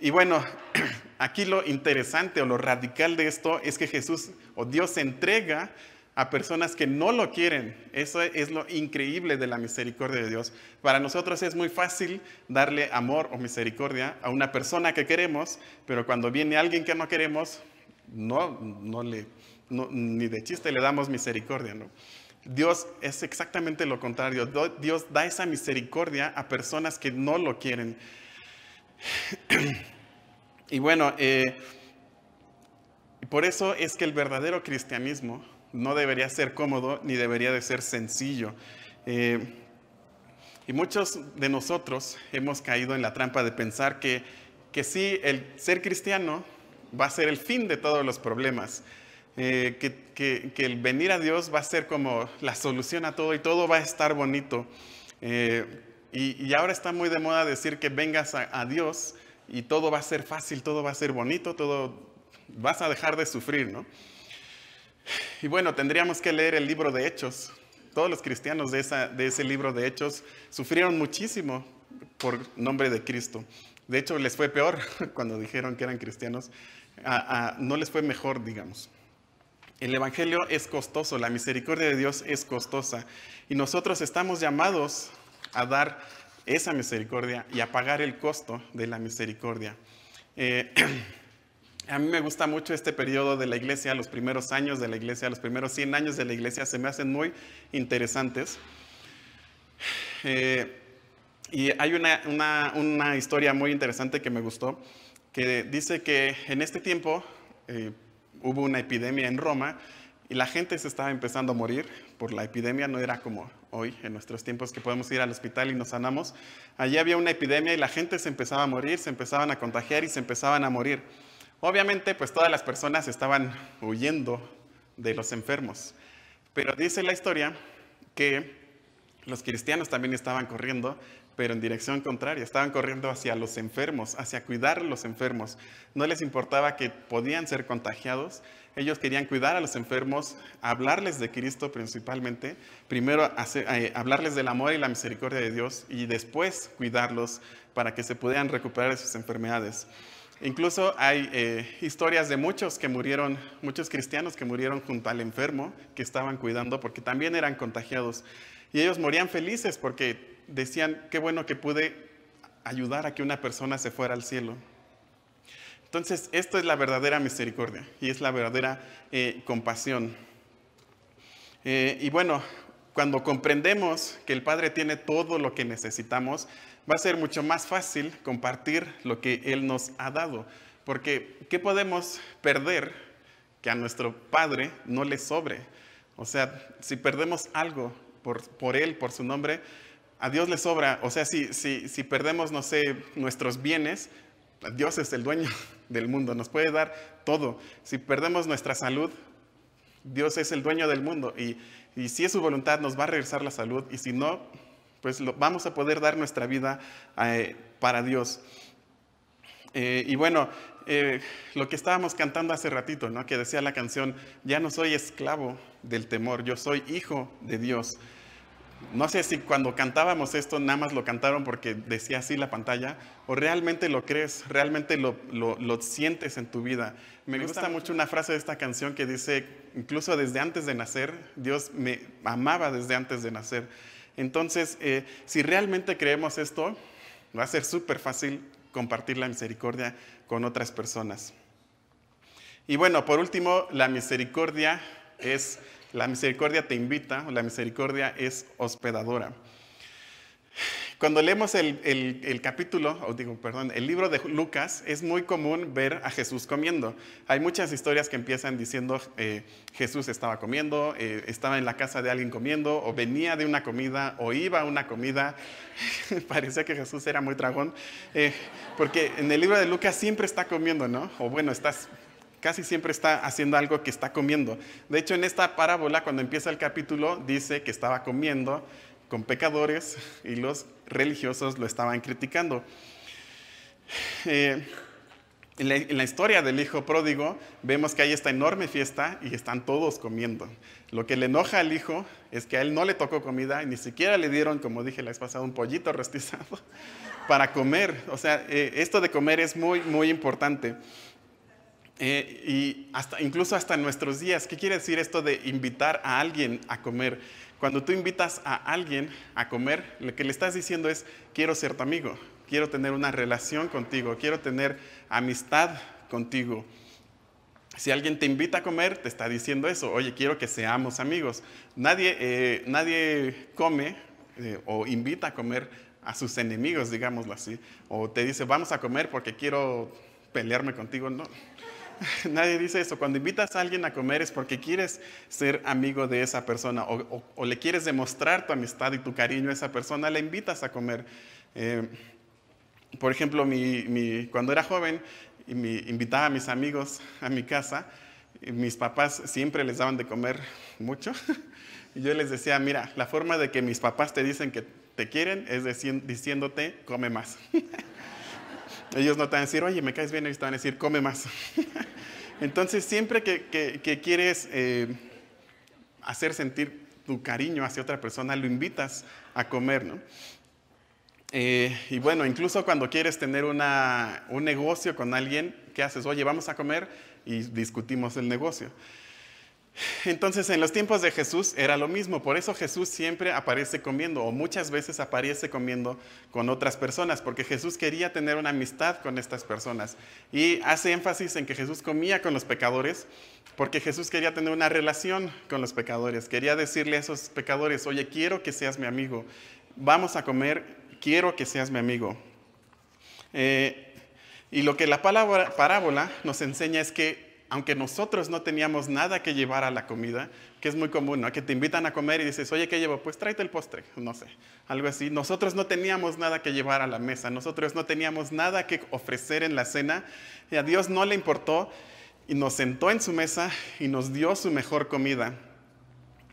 y bueno, aquí lo interesante o lo radical de esto es que Jesús o Dios se entrega a personas que no lo quieren. Eso es lo increíble de la misericordia de Dios. Para nosotros es muy fácil darle amor o misericordia a una persona que queremos, pero cuando viene alguien que no queremos, no, no le, ni de chiste le damos misericordia, ¿no? Dios es exactamente lo contrario. Dios da esa misericordia a personas que no lo quieren. Y bueno, eh, por eso es que el verdadero cristianismo no debería ser cómodo ni debería de ser sencillo. Eh, y muchos de nosotros hemos caído en la trampa de pensar que, que sí, el ser cristiano va a ser el fin de todos los problemas. Eh, que, el venir a Dios va a ser como la solución a todo y todo va a estar bonito. Eh, y, ahora está muy de moda decir que vengas a, Dios y todo va a ser fácil, todo va a ser bonito, todo vas a dejar de sufrir, ¿no? Y bueno, tendríamos que leer el libro de Hechos. Todos los cristianos de, esa, de ese libro de Hechos sufrieron muchísimo por nombre de Cristo. De hecho, les fue peor cuando dijeron que eran cristianos. no les fue mejor, digamos. El Evangelio es costoso, la misericordia de Dios es costosa y nosotros estamos llamados a dar esa misericordia y a pagar el costo de la misericordia. Eh, a mí me gusta mucho este periodo de la iglesia, los primeros años de la iglesia, los primeros 100 años de la iglesia se me hacen muy interesantes. Eh, y hay una, una, historia muy interesante que me gustó, que dice que en este tiempo, eh, hubo una epidemia en Roma y la gente se estaba empezando a morir por la epidemia, no era como hoy, en nuestros tiempos que podemos ir al hospital y nos sanamos. Allí había una epidemia y la gente se empezaba a morir, se empezaban a contagiar y se empezaban a morir. Obviamente, pues todas las personas estaban huyendo de los enfermos. Pero dice la historia que los cristianos también estaban corriendo pero en dirección contraria. Estaban corriendo hacia los enfermos, hacia cuidar a los enfermos. No les importaba que podían ser contagiados. Ellos querían cuidar a los enfermos, hablarles de Cristo principalmente. Primero eh, hablarles del amor y la misericordia de Dios y después cuidarlos para que se pudieran recuperar de sus enfermedades. Incluso hay eh, historias de muchos que murieron, muchos cristianos que murieron junto al enfermo que estaban cuidando porque también eran contagiados. Y ellos morían felices porque decían, qué bueno que pude ayudar a que una persona se fuera al cielo. Entonces, esto es la verdadera misericordia y es la verdadera eh, compasión. Eh, y bueno, cuando comprendemos que el Padre tiene todo lo que necesitamos, va a ser mucho más fácil compartir lo que Él nos ha dado. Porque, ¿qué podemos perder que a nuestro Padre no le sobre. O sea, si perdemos algo por, Él, por su nombre, a Dios le sobra. O sea, si, si, si perdemos, no sé, nuestros bienes, Dios es el dueño del mundo, nos puede dar todo. Si perdemos nuestra salud, Dios es el dueño del mundo y, y si es su voluntad nos va a regresar la salud y si no, pues lo, vamos a poder dar nuestra vida eh, para Dios. Eh, y bueno, eh, lo que estábamos cantando hace ratito, ¿no? que decía la canción, ya no soy esclavo del temor, yo soy hijo de Dios. No sé si cuando cantábamos esto nada más lo cantaron porque decía así la pantalla o realmente lo crees, realmente lo, lo, sientes en tu vida. Me gusta mucho una frase de esta canción que dice, incluso desde antes de nacer, Dios me amaba desde antes de nacer. Entonces, eh, si realmente creemos esto, va a ser súper fácil compartir la misericordia con otras personas. Y bueno, por último, la misericordia es la misericordia te invita, la misericordia es hospedadora. Cuando leemos el, capítulo, o digo, perdón, el libro de Lucas, es muy común ver a Jesús comiendo. Hay muchas historias que empiezan diciendo eh, Jesús estaba comiendo, eh, estaba en la casa de alguien comiendo, o venía de una comida, o iba a una comida. Parecía que Jesús era muy dragón, eh, porque en el libro de Lucas siempre está comiendo, ¿no? O bueno, estás casi siempre está haciendo algo que está comiendo. De hecho, en esta parábola, cuando empieza el capítulo, dice que estaba comiendo con pecadores y los religiosos lo estaban criticando. Eh, en, la, historia del hijo pródigo vemos que hay esta enorme fiesta y están todos comiendo. Lo que le enoja al hijo es que a él no le tocó comida y ni siquiera le dieron, como dije la vez pasada, un pollito rostizado para comer. O sea, eh, esto de comer es muy, muy importante. Eh, y hasta, incluso hasta nuestros días, ¿qué quiere decir esto de invitar a alguien a comer? Cuando tú invitas a alguien a comer, lo que le estás diciendo es, quiero ser tu amigo, quiero tener una relación contigo, quiero tener amistad contigo. Si alguien te invita a comer, te está diciendo eso, oye, quiero que seamos amigos. Nadie, eh, nadie come eh, o invita a comer a sus enemigos, digámoslo así, o te dice, vamos a comer porque quiero pelearme contigo. No, Nadie dice eso. Cuando invitas a alguien a comer es porque quieres ser amigo de esa persona o, le quieres demostrar tu amistad y tu cariño a esa persona, le invitas a comer. Eh, por ejemplo, cuando era joven y invitaba a mis amigos a mi casa, mis papás siempre les daban de comer mucho. Y yo les decía, mira, la forma de que mis papás te dicen que te quieren es diciéndote, come más. Ellos no te van a decir, oye, me caes bien, ellos te van a decir, come más. Entonces, siempre que, quieres eh, hacer sentir tu cariño hacia otra persona, lo invitas a comer, ¿no? Eh, y bueno, incluso cuando quieres tener una, un negocio con alguien, ¿qué haces? Oye, vamos a comer y discutimos el negocio. Entonces en los tiempos de Jesús era lo mismo, por eso Jesús siempre aparece comiendo o muchas veces aparece comiendo con otras personas, porque Jesús quería tener una amistad con estas personas. Y hace énfasis en que Jesús comía con los pecadores, porque Jesús quería tener una relación con los pecadores, quería decirle a esos pecadores, oye, quiero que seas mi amigo, vamos a comer, quiero que seas mi amigo. Eh, y lo que la palabra parábola nos enseña es que aunque nosotros no teníamos nada que llevar a la comida, que es muy común, ¿no? Que te invitan a comer y dices, oye, ¿qué llevo? Pues tráete el postre, no sé, algo así. Nosotros no teníamos nada que llevar a la mesa, nosotros no teníamos nada que ofrecer en la cena y a Dios no le importó y nos sentó en su mesa y nos dio su mejor comida.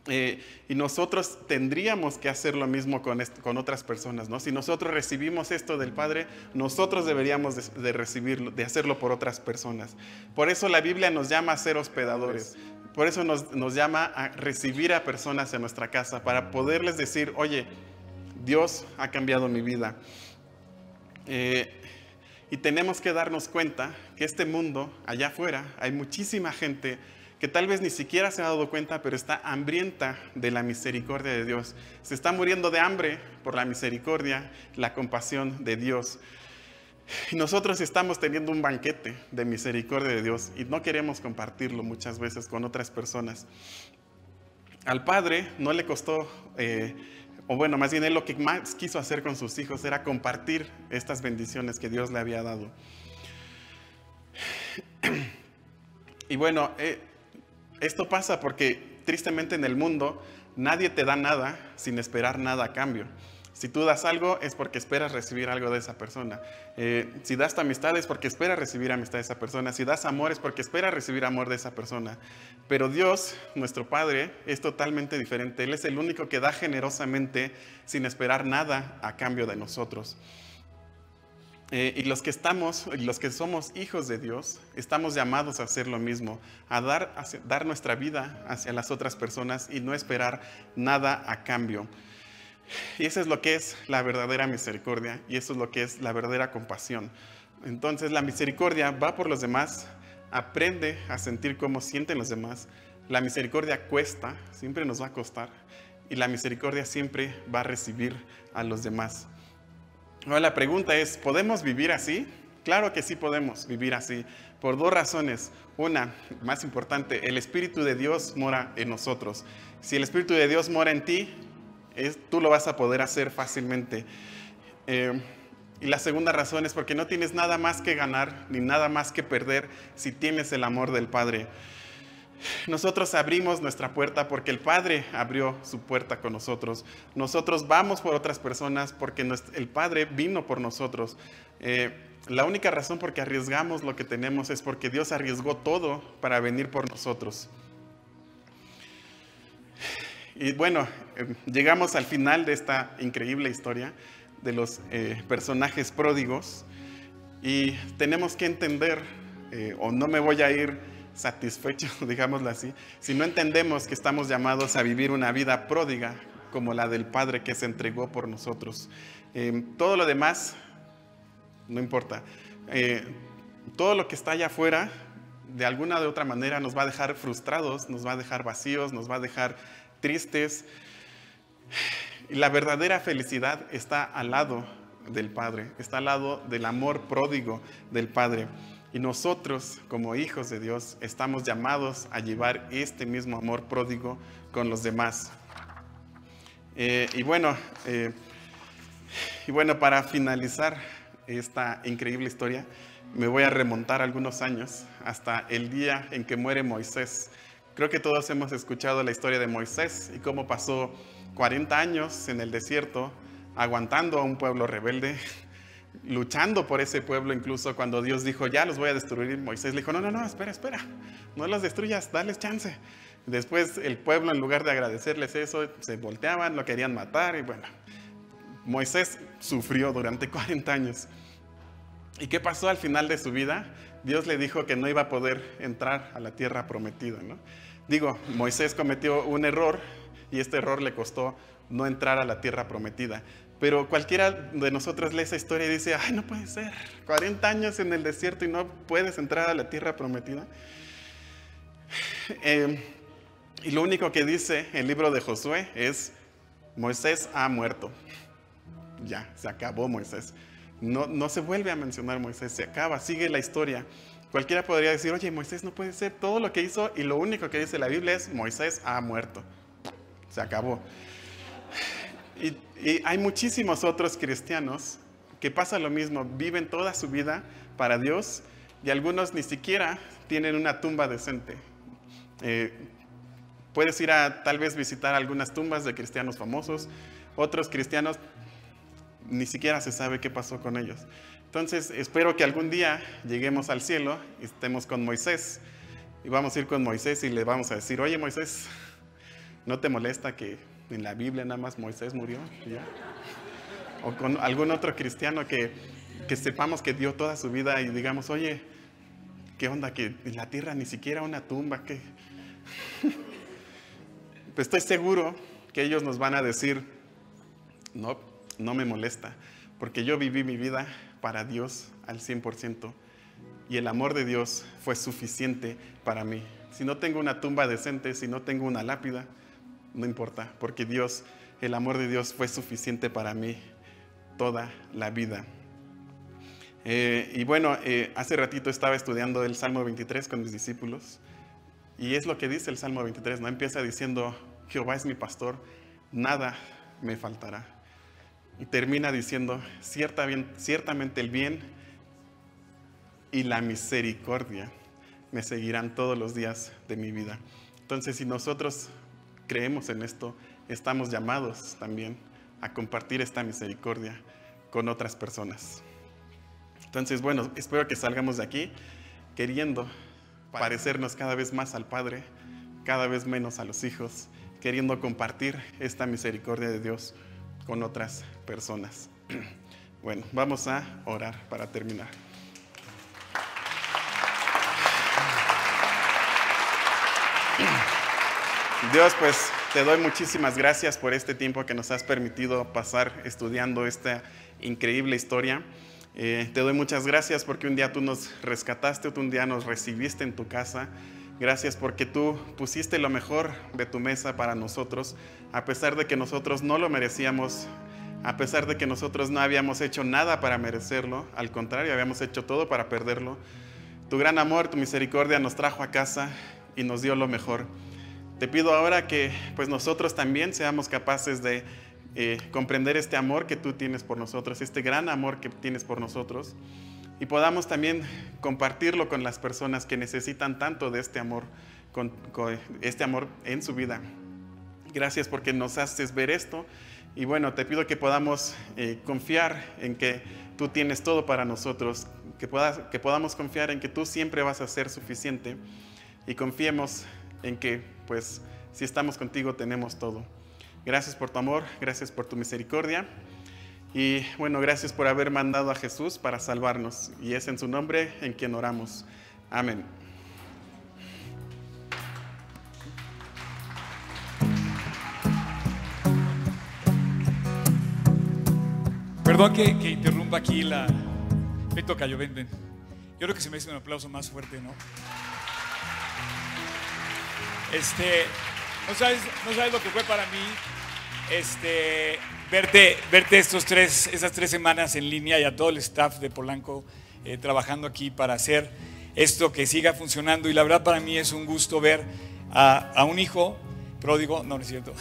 Eh, y nosotros tendríamos que hacer lo mismo con, con, otras personas, ¿no? Si nosotros recibimos esto del Padre, nosotros deberíamos de, recibirlo, de hacerlo por otras personas. Por eso la Biblia nos llama a ser hospedadores. Por eso nos, nos llama a recibir a personas en nuestra casa, para poderles decir, oye, Dios ha cambiado mi vida. Eh, y tenemos que darnos cuenta que este mundo, allá afuera, hay muchísima gente que tal vez ni siquiera se ha dado cuenta, pero está hambrienta de la misericordia de Dios. Se está muriendo de hambre por la misericordia, la compasión de Dios. Y nosotros estamos teniendo un banquete de misericordia de Dios y no queremos compartirlo muchas veces con otras personas. Al Padre no le costó, eh, o bueno, más bien él lo que más quiso hacer con sus hijos era compartir estas bendiciones que Dios le había dado. Y bueno, eh, Esto pasa porque tristemente en el mundo nadie te da nada sin esperar nada a cambio. Si tú das algo es porque esperas recibir algo de esa persona. Eh, si das tu amistad es porque esperas recibir amistad de esa persona. Si das amor es porque esperas recibir amor de esa persona. Pero Dios, nuestro Padre, es totalmente diferente. Él es el único que da generosamente sin esperar nada a cambio de nosotros. Eh, y los que estamos, los que somos hijos de Dios, estamos llamados a hacer lo mismo, a dar, a dar nuestra vida hacia las otras personas y no esperar nada a cambio. Y eso es lo que es la verdadera misericordia y eso es lo que es la verdadera compasión. Entonces la misericordia va por los demás, aprende a sentir cómo sienten los demás. La misericordia cuesta, siempre nos va a costar. Y la misericordia siempre va a recibir a los demás. Ahora la pregunta es, ¿podemos vivir así? Claro que sí podemos vivir así, por dos razones. Una, más importante, el Espíritu de Dios mora en nosotros. Si el Espíritu de Dios mora en ti, tú lo vas a poder hacer fácilmente. Eh, y la segunda razón es porque no tienes nada más que ganar ni nada más que perder si tienes el amor del Padre. Nosotros abrimos nuestra puerta porque el Padre abrió su puerta con nosotros. Nosotros vamos por otras personas porque el Padre vino por nosotros. Eh, la única razón por que arriesgamos lo que tenemos es porque Dios arriesgó todo para venir por nosotros. Y bueno, em, llegamos al final de esta increíble historia de los eh, personajes pródigos y tenemos que entender, eh, o no me voy a ir satisfecho, digámoslo así, si no entendemos que estamos llamados a vivir una vida pródiga como la del Padre que se entregó por nosotros. Em, todo lo demás, no importa. Eh, todo lo que está allá afuera, de alguna de otra manera, nos va a dejar frustrados, nos va a dejar vacíos, nos va a dejar tristes. La verdadera felicidad está al lado del Padre, está al lado del amor pródigo del Padre. Y nosotros, como hijos de Dios, estamos llamados a llevar este mismo amor pródigo con los demás. Eh, y, bueno, eh, y bueno, para finalizar esta increíble historia, me voy a remontar algunos años hasta el día en que muere Moisés. Creo que todos hemos escuchado la historia de Moisés y cómo pasó 40 años en el desierto aguantando a un pueblo rebelde, luchando por ese pueblo incluso cuando Dios dijo, ya los voy a destruir. Moisés le dijo, no, no, no, espera, espera, no los destruyas, dales chance. Después el pueblo en lugar de agradecerles eso, se volteaban, lo querían matar y bueno, Moisés sufrió durante 40 años. ¿Y qué pasó al final de su vida? Dios le dijo que no iba a poder entrar a la tierra prometida, ¿no? Digo, Moisés cometió un error y este error le costó no entrar a la tierra prometida. Pero cualquiera de nosotros lee esa historia y dice, ay, no puede ser, 40 años en el desierto y no puedes entrar a la tierra prometida. Em, y lo único que dice el libro de Josué es, Moisés ha muerto. Ya, se acabó Moisés. No, no se vuelve a mencionar Moisés, se acaba, sigue la historia. Cualquiera podría decir, oye, Moisés no puede ser todo lo que hizo y lo único que dice la Biblia es, Moisés ha muerto. Se acabó. Y, hay muchísimos otros cristianos que pasa lo mismo, viven toda su vida para Dios y algunos ni siquiera tienen una tumba decente. Eh, puedes ir a tal vez visitar algunas tumbas de cristianos famosos, otros cristianos ni siquiera se sabe qué pasó con ellos. Entonces, espero que algún día lleguemos al cielo y estemos con Moisés. Y vamos a ir con Moisés y le vamos a decir, oye Moisés, ¿no te molesta que en la Biblia nada más Moisés murió? O con algún otro cristiano que, que sepamos que dio toda su vida y digamos, oye, ¿qué onda? Que en la tierra ni siquiera una tumba. que pues estoy seguro que ellos nos van a decir, no, no me molesta, porque yo viví mi vida para Dios al 100% y el amor de Dios fue suficiente para mí. Si no tengo una tumba decente, si no tengo una lápida, no importa, porque Dios, el amor de Dios fue suficiente para mí toda la vida. Eh, y bueno, eh, hace ratito estaba estudiando el Salmo 23 con mis discípulos y es lo que dice el Salmo 23, ¿no? Empieza diciendo, Jehová es mi pastor, nada me faltará. Y termina diciendo, ciertamente el bien y la misericordia me seguirán todos los días de mi vida. Entonces, si nosotros creemos en esto, estamos llamados también a compartir esta misericordia con otras personas. Entonces, bueno, espero que salgamos de aquí queriendo parecernos cada vez más al Padre, cada vez menos a los hijos, queriendo compartir esta misericordia de Dios con otras personas. Bueno, vamos a orar para terminar. Dios, pues te doy muchísimas gracias por este tiempo que nos has permitido pasar estudiando esta increíble historia. Eh, te doy muchas gracias porque un día tú nos rescataste, un día nos recibiste en tu casa. Gracias porque tú pusiste lo mejor de tu mesa para nosotros, a pesar de que nosotros no lo merecíamos, a pesar de que nosotros no habíamos hecho nada para merecerlo, al contrario, habíamos hecho todo para perderlo. Tu gran amor, tu misericordia nos trajo a casa y nos dio lo mejor. Te pido ahora que pues nosotros también seamos capaces de eh, comprender este amor que tú tienes por nosotros, este gran amor que tienes por nosotros, y podamos también compartirlo con las personas que necesitan tanto de este amor, este amor en su vida. Gracias porque nos haces ver esto. Y bueno, te pido que podamos eh, confiar en que tú tienes todo para nosotros, que, que podamos confiar en que tú siempre vas a ser suficiente y confiemos en que, pues, si estamos contigo tenemos todo. Gracias por tu amor, gracias por tu misericordia. Y bueno, gracias por haber mandado a Jesús para salvarnos. Y es en su nombre en quien oramos. Amén. Perdón que, interrumpa aquí la... Me toca, yo Yo creo que se me hizo un aplauso más fuerte, ¿no? Este, no sabes, no sabes lo que fue para mí este, verte, verte estos tres, semanas en línea y a todo el staff de Polanco eh, trabajando aquí para hacer esto que siga funcionando. Y la verdad para mí es un gusto ver a, un hijo pródigo, no, no es cierto,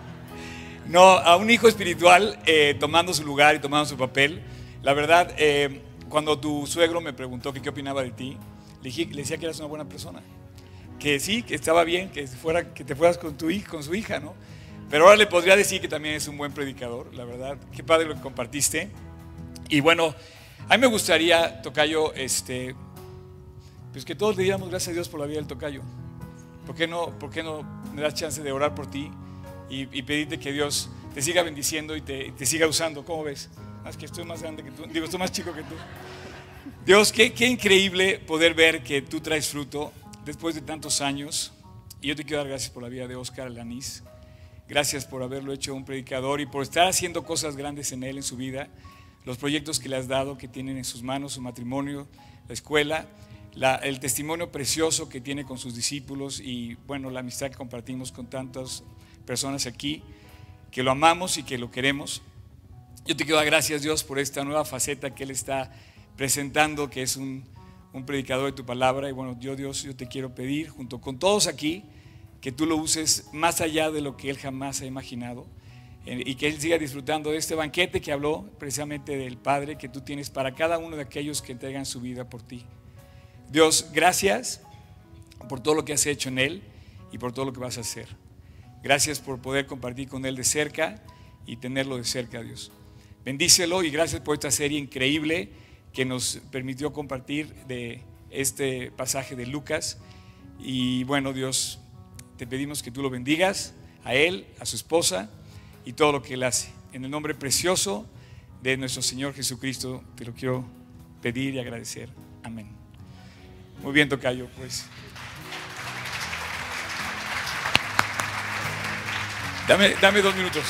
no, a un hijo espiritual eh, tomando su lugar y tomando su papel. La verdad, eh, cuando tu suegro me preguntó qué opinaba de ti, le, le decía que eras una buena persona que sí, que estaba bien, que, fuera, que te fueras con tu hija, su hija, ¿no? Pero ahora le podría decir que también es un buen predicador, la verdad. Qué padre lo que compartiste. Y bueno, a mí me gustaría, Tocayo, este, pues que todos le diéramos gracias a Dios por la vida del Tocayo. ¿Por qué no, por qué no me das chance de orar por ti y, pedirte que Dios te siga bendiciendo y te, siga usando? ¿Cómo ves? Es que estoy más grande que tú, digo, estoy más chico que tú. Dios, qué, qué increíble poder ver que tú traes fruto después de tantos años. Y yo te quiero dar gracias por la vida de Oscar Alaniz. Gracias por haberlo hecho un predicador y por estar haciendo cosas grandes en él, en su vida. Los proyectos que le has dado, que tienen en sus manos, su matrimonio, la escuela, el testimonio precioso que tiene con sus discípulos y, bueno, la amistad que compartimos con tantas personas aquí, que lo amamos y que lo queremos. Yo te quiero dar gracias, Dios, por esta nueva faceta que Él está presentando, que es un, un predicador de tu palabra. Y bueno, yo Dios, yo te quiero pedir, junto con todos aquí, que tú lo uses más allá de lo que Él jamás ha imaginado eh, y que Él siga disfrutando de este banquete que habló precisamente del Padre que tú tienes para cada uno de aquellos que entregan su vida por ti. Dios, gracias por todo lo que has hecho en Él y por todo lo que vas a hacer. Gracias por poder compartir con Él de cerca y tenerlo de cerca, Dios. Bendícelo y gracias por esta serie increíble que nos permitió compartir de este pasaje de Lucas. Y bueno, Dios, te pedimos que tú lo bendigas a él, a su esposa y todo lo que él hace. En el nombre precioso de nuestro Señor Jesucristo, te lo quiero pedir y agradecer. Amén. Muy bien, Tocayo, pues. Dame, dame dos minutos.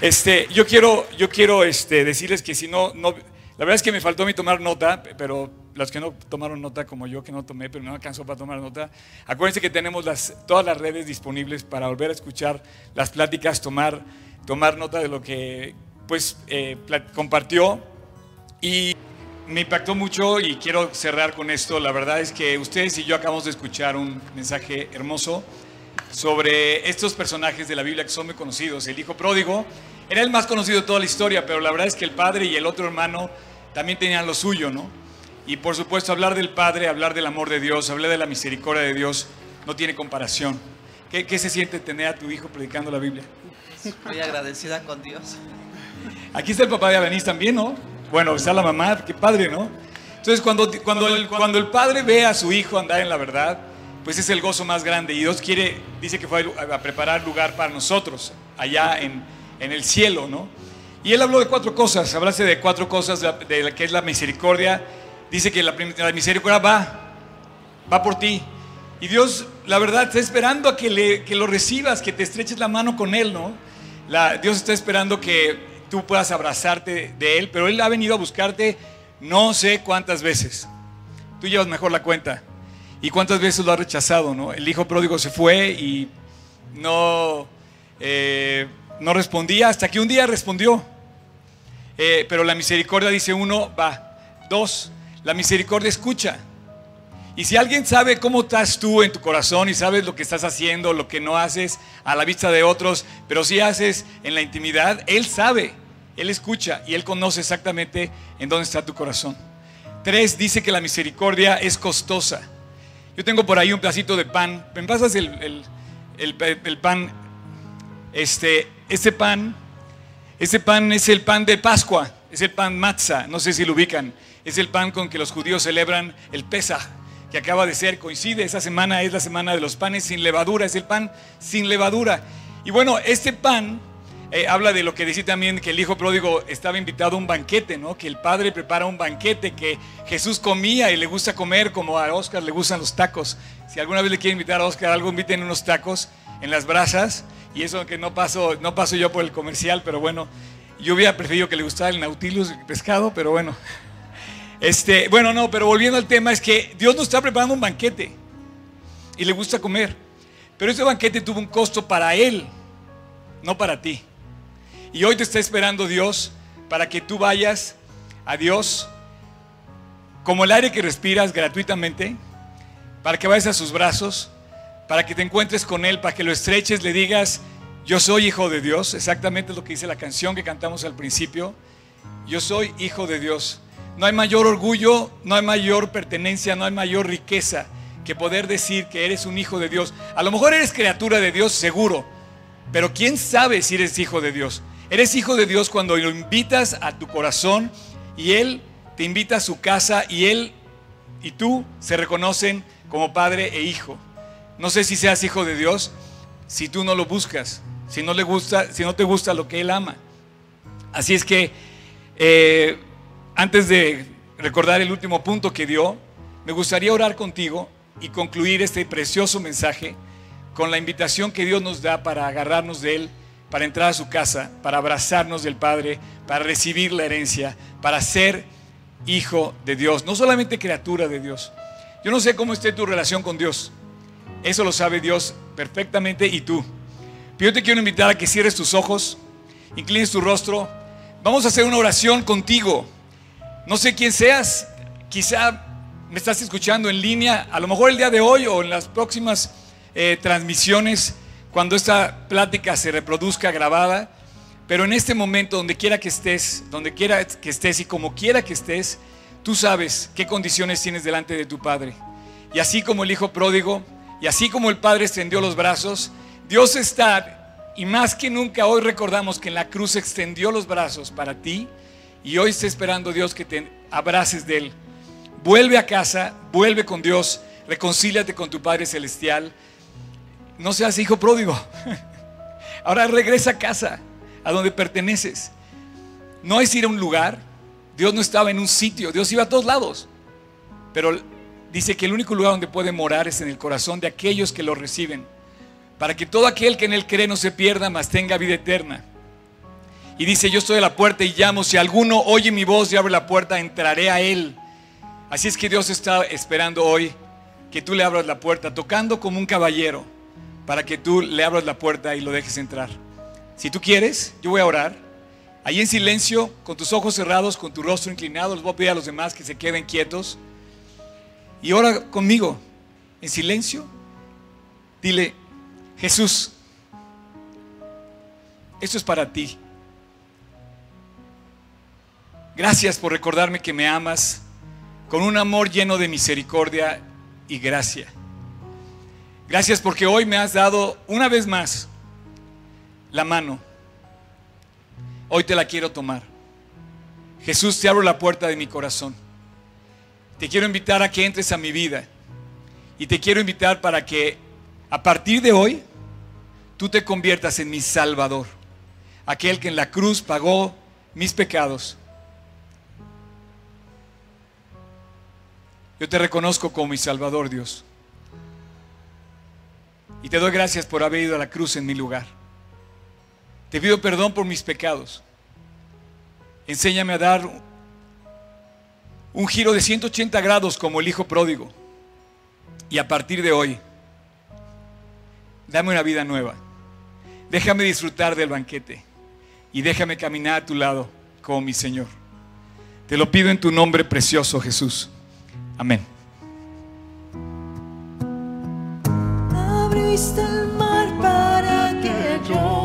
Este, yo quiero, yo quiero este, decirles que si no, no la verdad es que me faltó a mí tomar nota, pero los que no tomaron nota como yo, que no tomé, pero no alcanzó para tomar nota, acuérdense que tenemos las, todas las redes disponibles para volver a escuchar las pláticas, tomar, tomar nota de lo que pues eh, compartió. Y me impactó mucho y quiero cerrar con esto. La verdad es que ustedes y yo acabamos de escuchar un mensaje hermoso sobre estos personajes de la Biblia que son muy conocidos. El hijo pródigo era el más conocido de toda la historia, pero la verdad es que el padre y el otro hermano también tenían lo suyo, ¿no? Y por supuesto hablar del Padre, hablar del amor de Dios, hablar de la misericordia de Dios, no tiene comparación. ¿Qué, ¿Qué, se siente tener a tu hijo predicando la Biblia? Muy agradecida con Dios. Aquí está el papá de Avenís también, ¿no? Bueno, está la mamá, qué padre, ¿no? Entonces, cuando, cuando, el, cuando el padre ve a su hijo andar en la verdad, pues es el gozo más grande. Y Dios quiere, dice que fue a preparar lugar para nosotros, allá en, en el cielo, ¿no? Y él habló de cuatro cosas, hablase de cuatro cosas, de la que es la misericordia. Dice que la, la misericordia va, va por ti. Y Dios, la verdad, está esperando a que, le, que lo recibas, que te estreches la mano con Él, ¿no? La, Dios está esperando que tú puedas abrazarte de Él, pero Él ha venido a buscarte no sé cuántas veces. Tú llevas mejor la cuenta. ¿Y cuántas veces lo ha rechazado, no? El hijo pródigo se fue y no, eh, no respondía hasta que un día respondió. Eh, pero la misericordia dice uno, va. Dos, la misericordia escucha. Y si alguien sabe cómo estás tú en tu corazón y sabes lo que estás haciendo, lo que no haces a la vista de otros, pero si haces en la intimidad, Él sabe, Él escucha y Él conoce exactamente en dónde está tu corazón. Tres, dice que la misericordia es costosa. Yo tengo por ahí un pedacito de pan. ¿Me pasas el, el, pan? Este, este pan, ese pan es el pan de Pascua, es el pan matzah, no sé si lo ubican. Es el pan con que los judíos celebran el Pesach que acaba de ser, coincide, esa semana es la semana de los panes sin levadura, es el pan sin levadura. Y bueno, este pan eh, habla de lo que dice también que el hijo pródigo estaba invitado a un banquete, ¿no? Que el padre prepara un banquete, que Jesús comía y le gusta comer como a Oscar le gustan los tacos. Si alguna vez le quiere invitar a Oscar algo, inviten unos tacos en las brasas. Y eso que no paso, no paso yo por el comercial, pero bueno, yo hubiera preferido que le gustara el nautilus, el pescado, pero bueno. Este, bueno, no, pero volviendo al tema, es que Dios nos está preparando un banquete y le gusta comer. Pero ese banquete tuvo un costo para Él, no para ti. Y hoy te está esperando Dios para que tú vayas a Dios como el aire que respiras gratuitamente, para que vayas a sus brazos, para que te encuentres con Él, para que lo estreches, le digas, yo soy hijo de Dios, exactamente lo que dice la canción que cantamos al principio, yo soy hijo de Dios. No hay mayor orgullo, no hay mayor pertenencia, no hay mayor riqueza que poder decir que eres un hijo de Dios. A lo mejor eres criatura de Dios, seguro, pero ¿quién sabe si eres hijo de Dios? Eres hijo de Dios cuando lo invitas a tu corazón y Él te invita a su casa y Él y tú se reconocen como padre e hijo. No sé si seas hijo de Dios si tú no lo buscas, si no le gusta, si no te gusta lo que Él ama. Así es que eh, antes de recordar el último punto que dio, me gustaría orar contigo y concluir este precioso mensaje con la invitación que Dios nos da para agarrarnos de Él, para entrar a su casa, para abrazarnos del Padre, para recibir la herencia, para ser hijo de Dios, no solamente criatura de Dios. Yo no sé cómo esté tu relación con Dios, eso lo sabe Dios perfectamente y tú. Pero yo te quiero invitar a que cierres tus ojos, inclines tu rostro, vamos a hacer una oración contigo. No sé quién seas, quizá me estás escuchando en línea, a lo mejor el día de hoy o en las próximas eh, transmisiones, cuando esta plática se reproduzca grabada, pero en este momento, donde quiera que estés, donde quiera que estés y como quiera que estés, tú sabes qué condiciones tienes delante de tu Padre. Y así como el Hijo pródigo, y así como el Padre extendió los brazos, Dios está, y más que nunca hoy recordamos que en la cruz extendió los brazos para ti, y hoy está esperando Dios que te abraces de Él. Vuelve a casa, vuelve con Dios, reconcíliate con tu Padre Celestial. No seas hijo pródigo. Ahora regresa a casa, a donde perteneces. No es ir a un lugar. Dios no estaba en un sitio, Dios iba a todos lados. Pero dice que el único lugar donde puede morar es en el corazón de aquellos que lo reciben. Para que todo aquel que en Él cree no se pierda, mas tenga vida eterna. Y dice, yo estoy a la puerta y llamo, si alguno oye mi voz y abre la puerta, entraré a él. Así es que Dios está esperando hoy que tú le abras la puerta, tocando como un caballero, para que tú le abras la puerta y lo dejes entrar. Si tú quieres, yo voy a orar. Ahí en silencio, con tus ojos cerrados, con tu rostro inclinado, les voy a pedir a los demás que se queden quietos. Y ora conmigo, en silencio. Dile, Jesús, esto es para ti. Gracias por recordarme que me amas con un amor lleno de misericordia y gracia. Gracias porque hoy me has dado una vez más la mano. Hoy te la quiero tomar. Jesús, te abro la puerta de mi corazón. Te quiero invitar a que entres a mi vida. Y te quiero invitar para que a partir de hoy tú te conviertas en mi Salvador. Aquel que en la cruz pagó mis pecados. Yo te reconozco como mi Salvador, Dios. Y te doy gracias por haber ido a la cruz en mi lugar. Te pido perdón por mis pecados. Enséñame a dar un giro de 180 grados como el hijo pródigo. Y a partir de hoy, dame una vida nueva. Déjame disfrutar del banquete y déjame caminar a tu lado como mi Señor. Te lo pido en tu nombre precioso, Jesús. Amén. Abriste el mar para que yo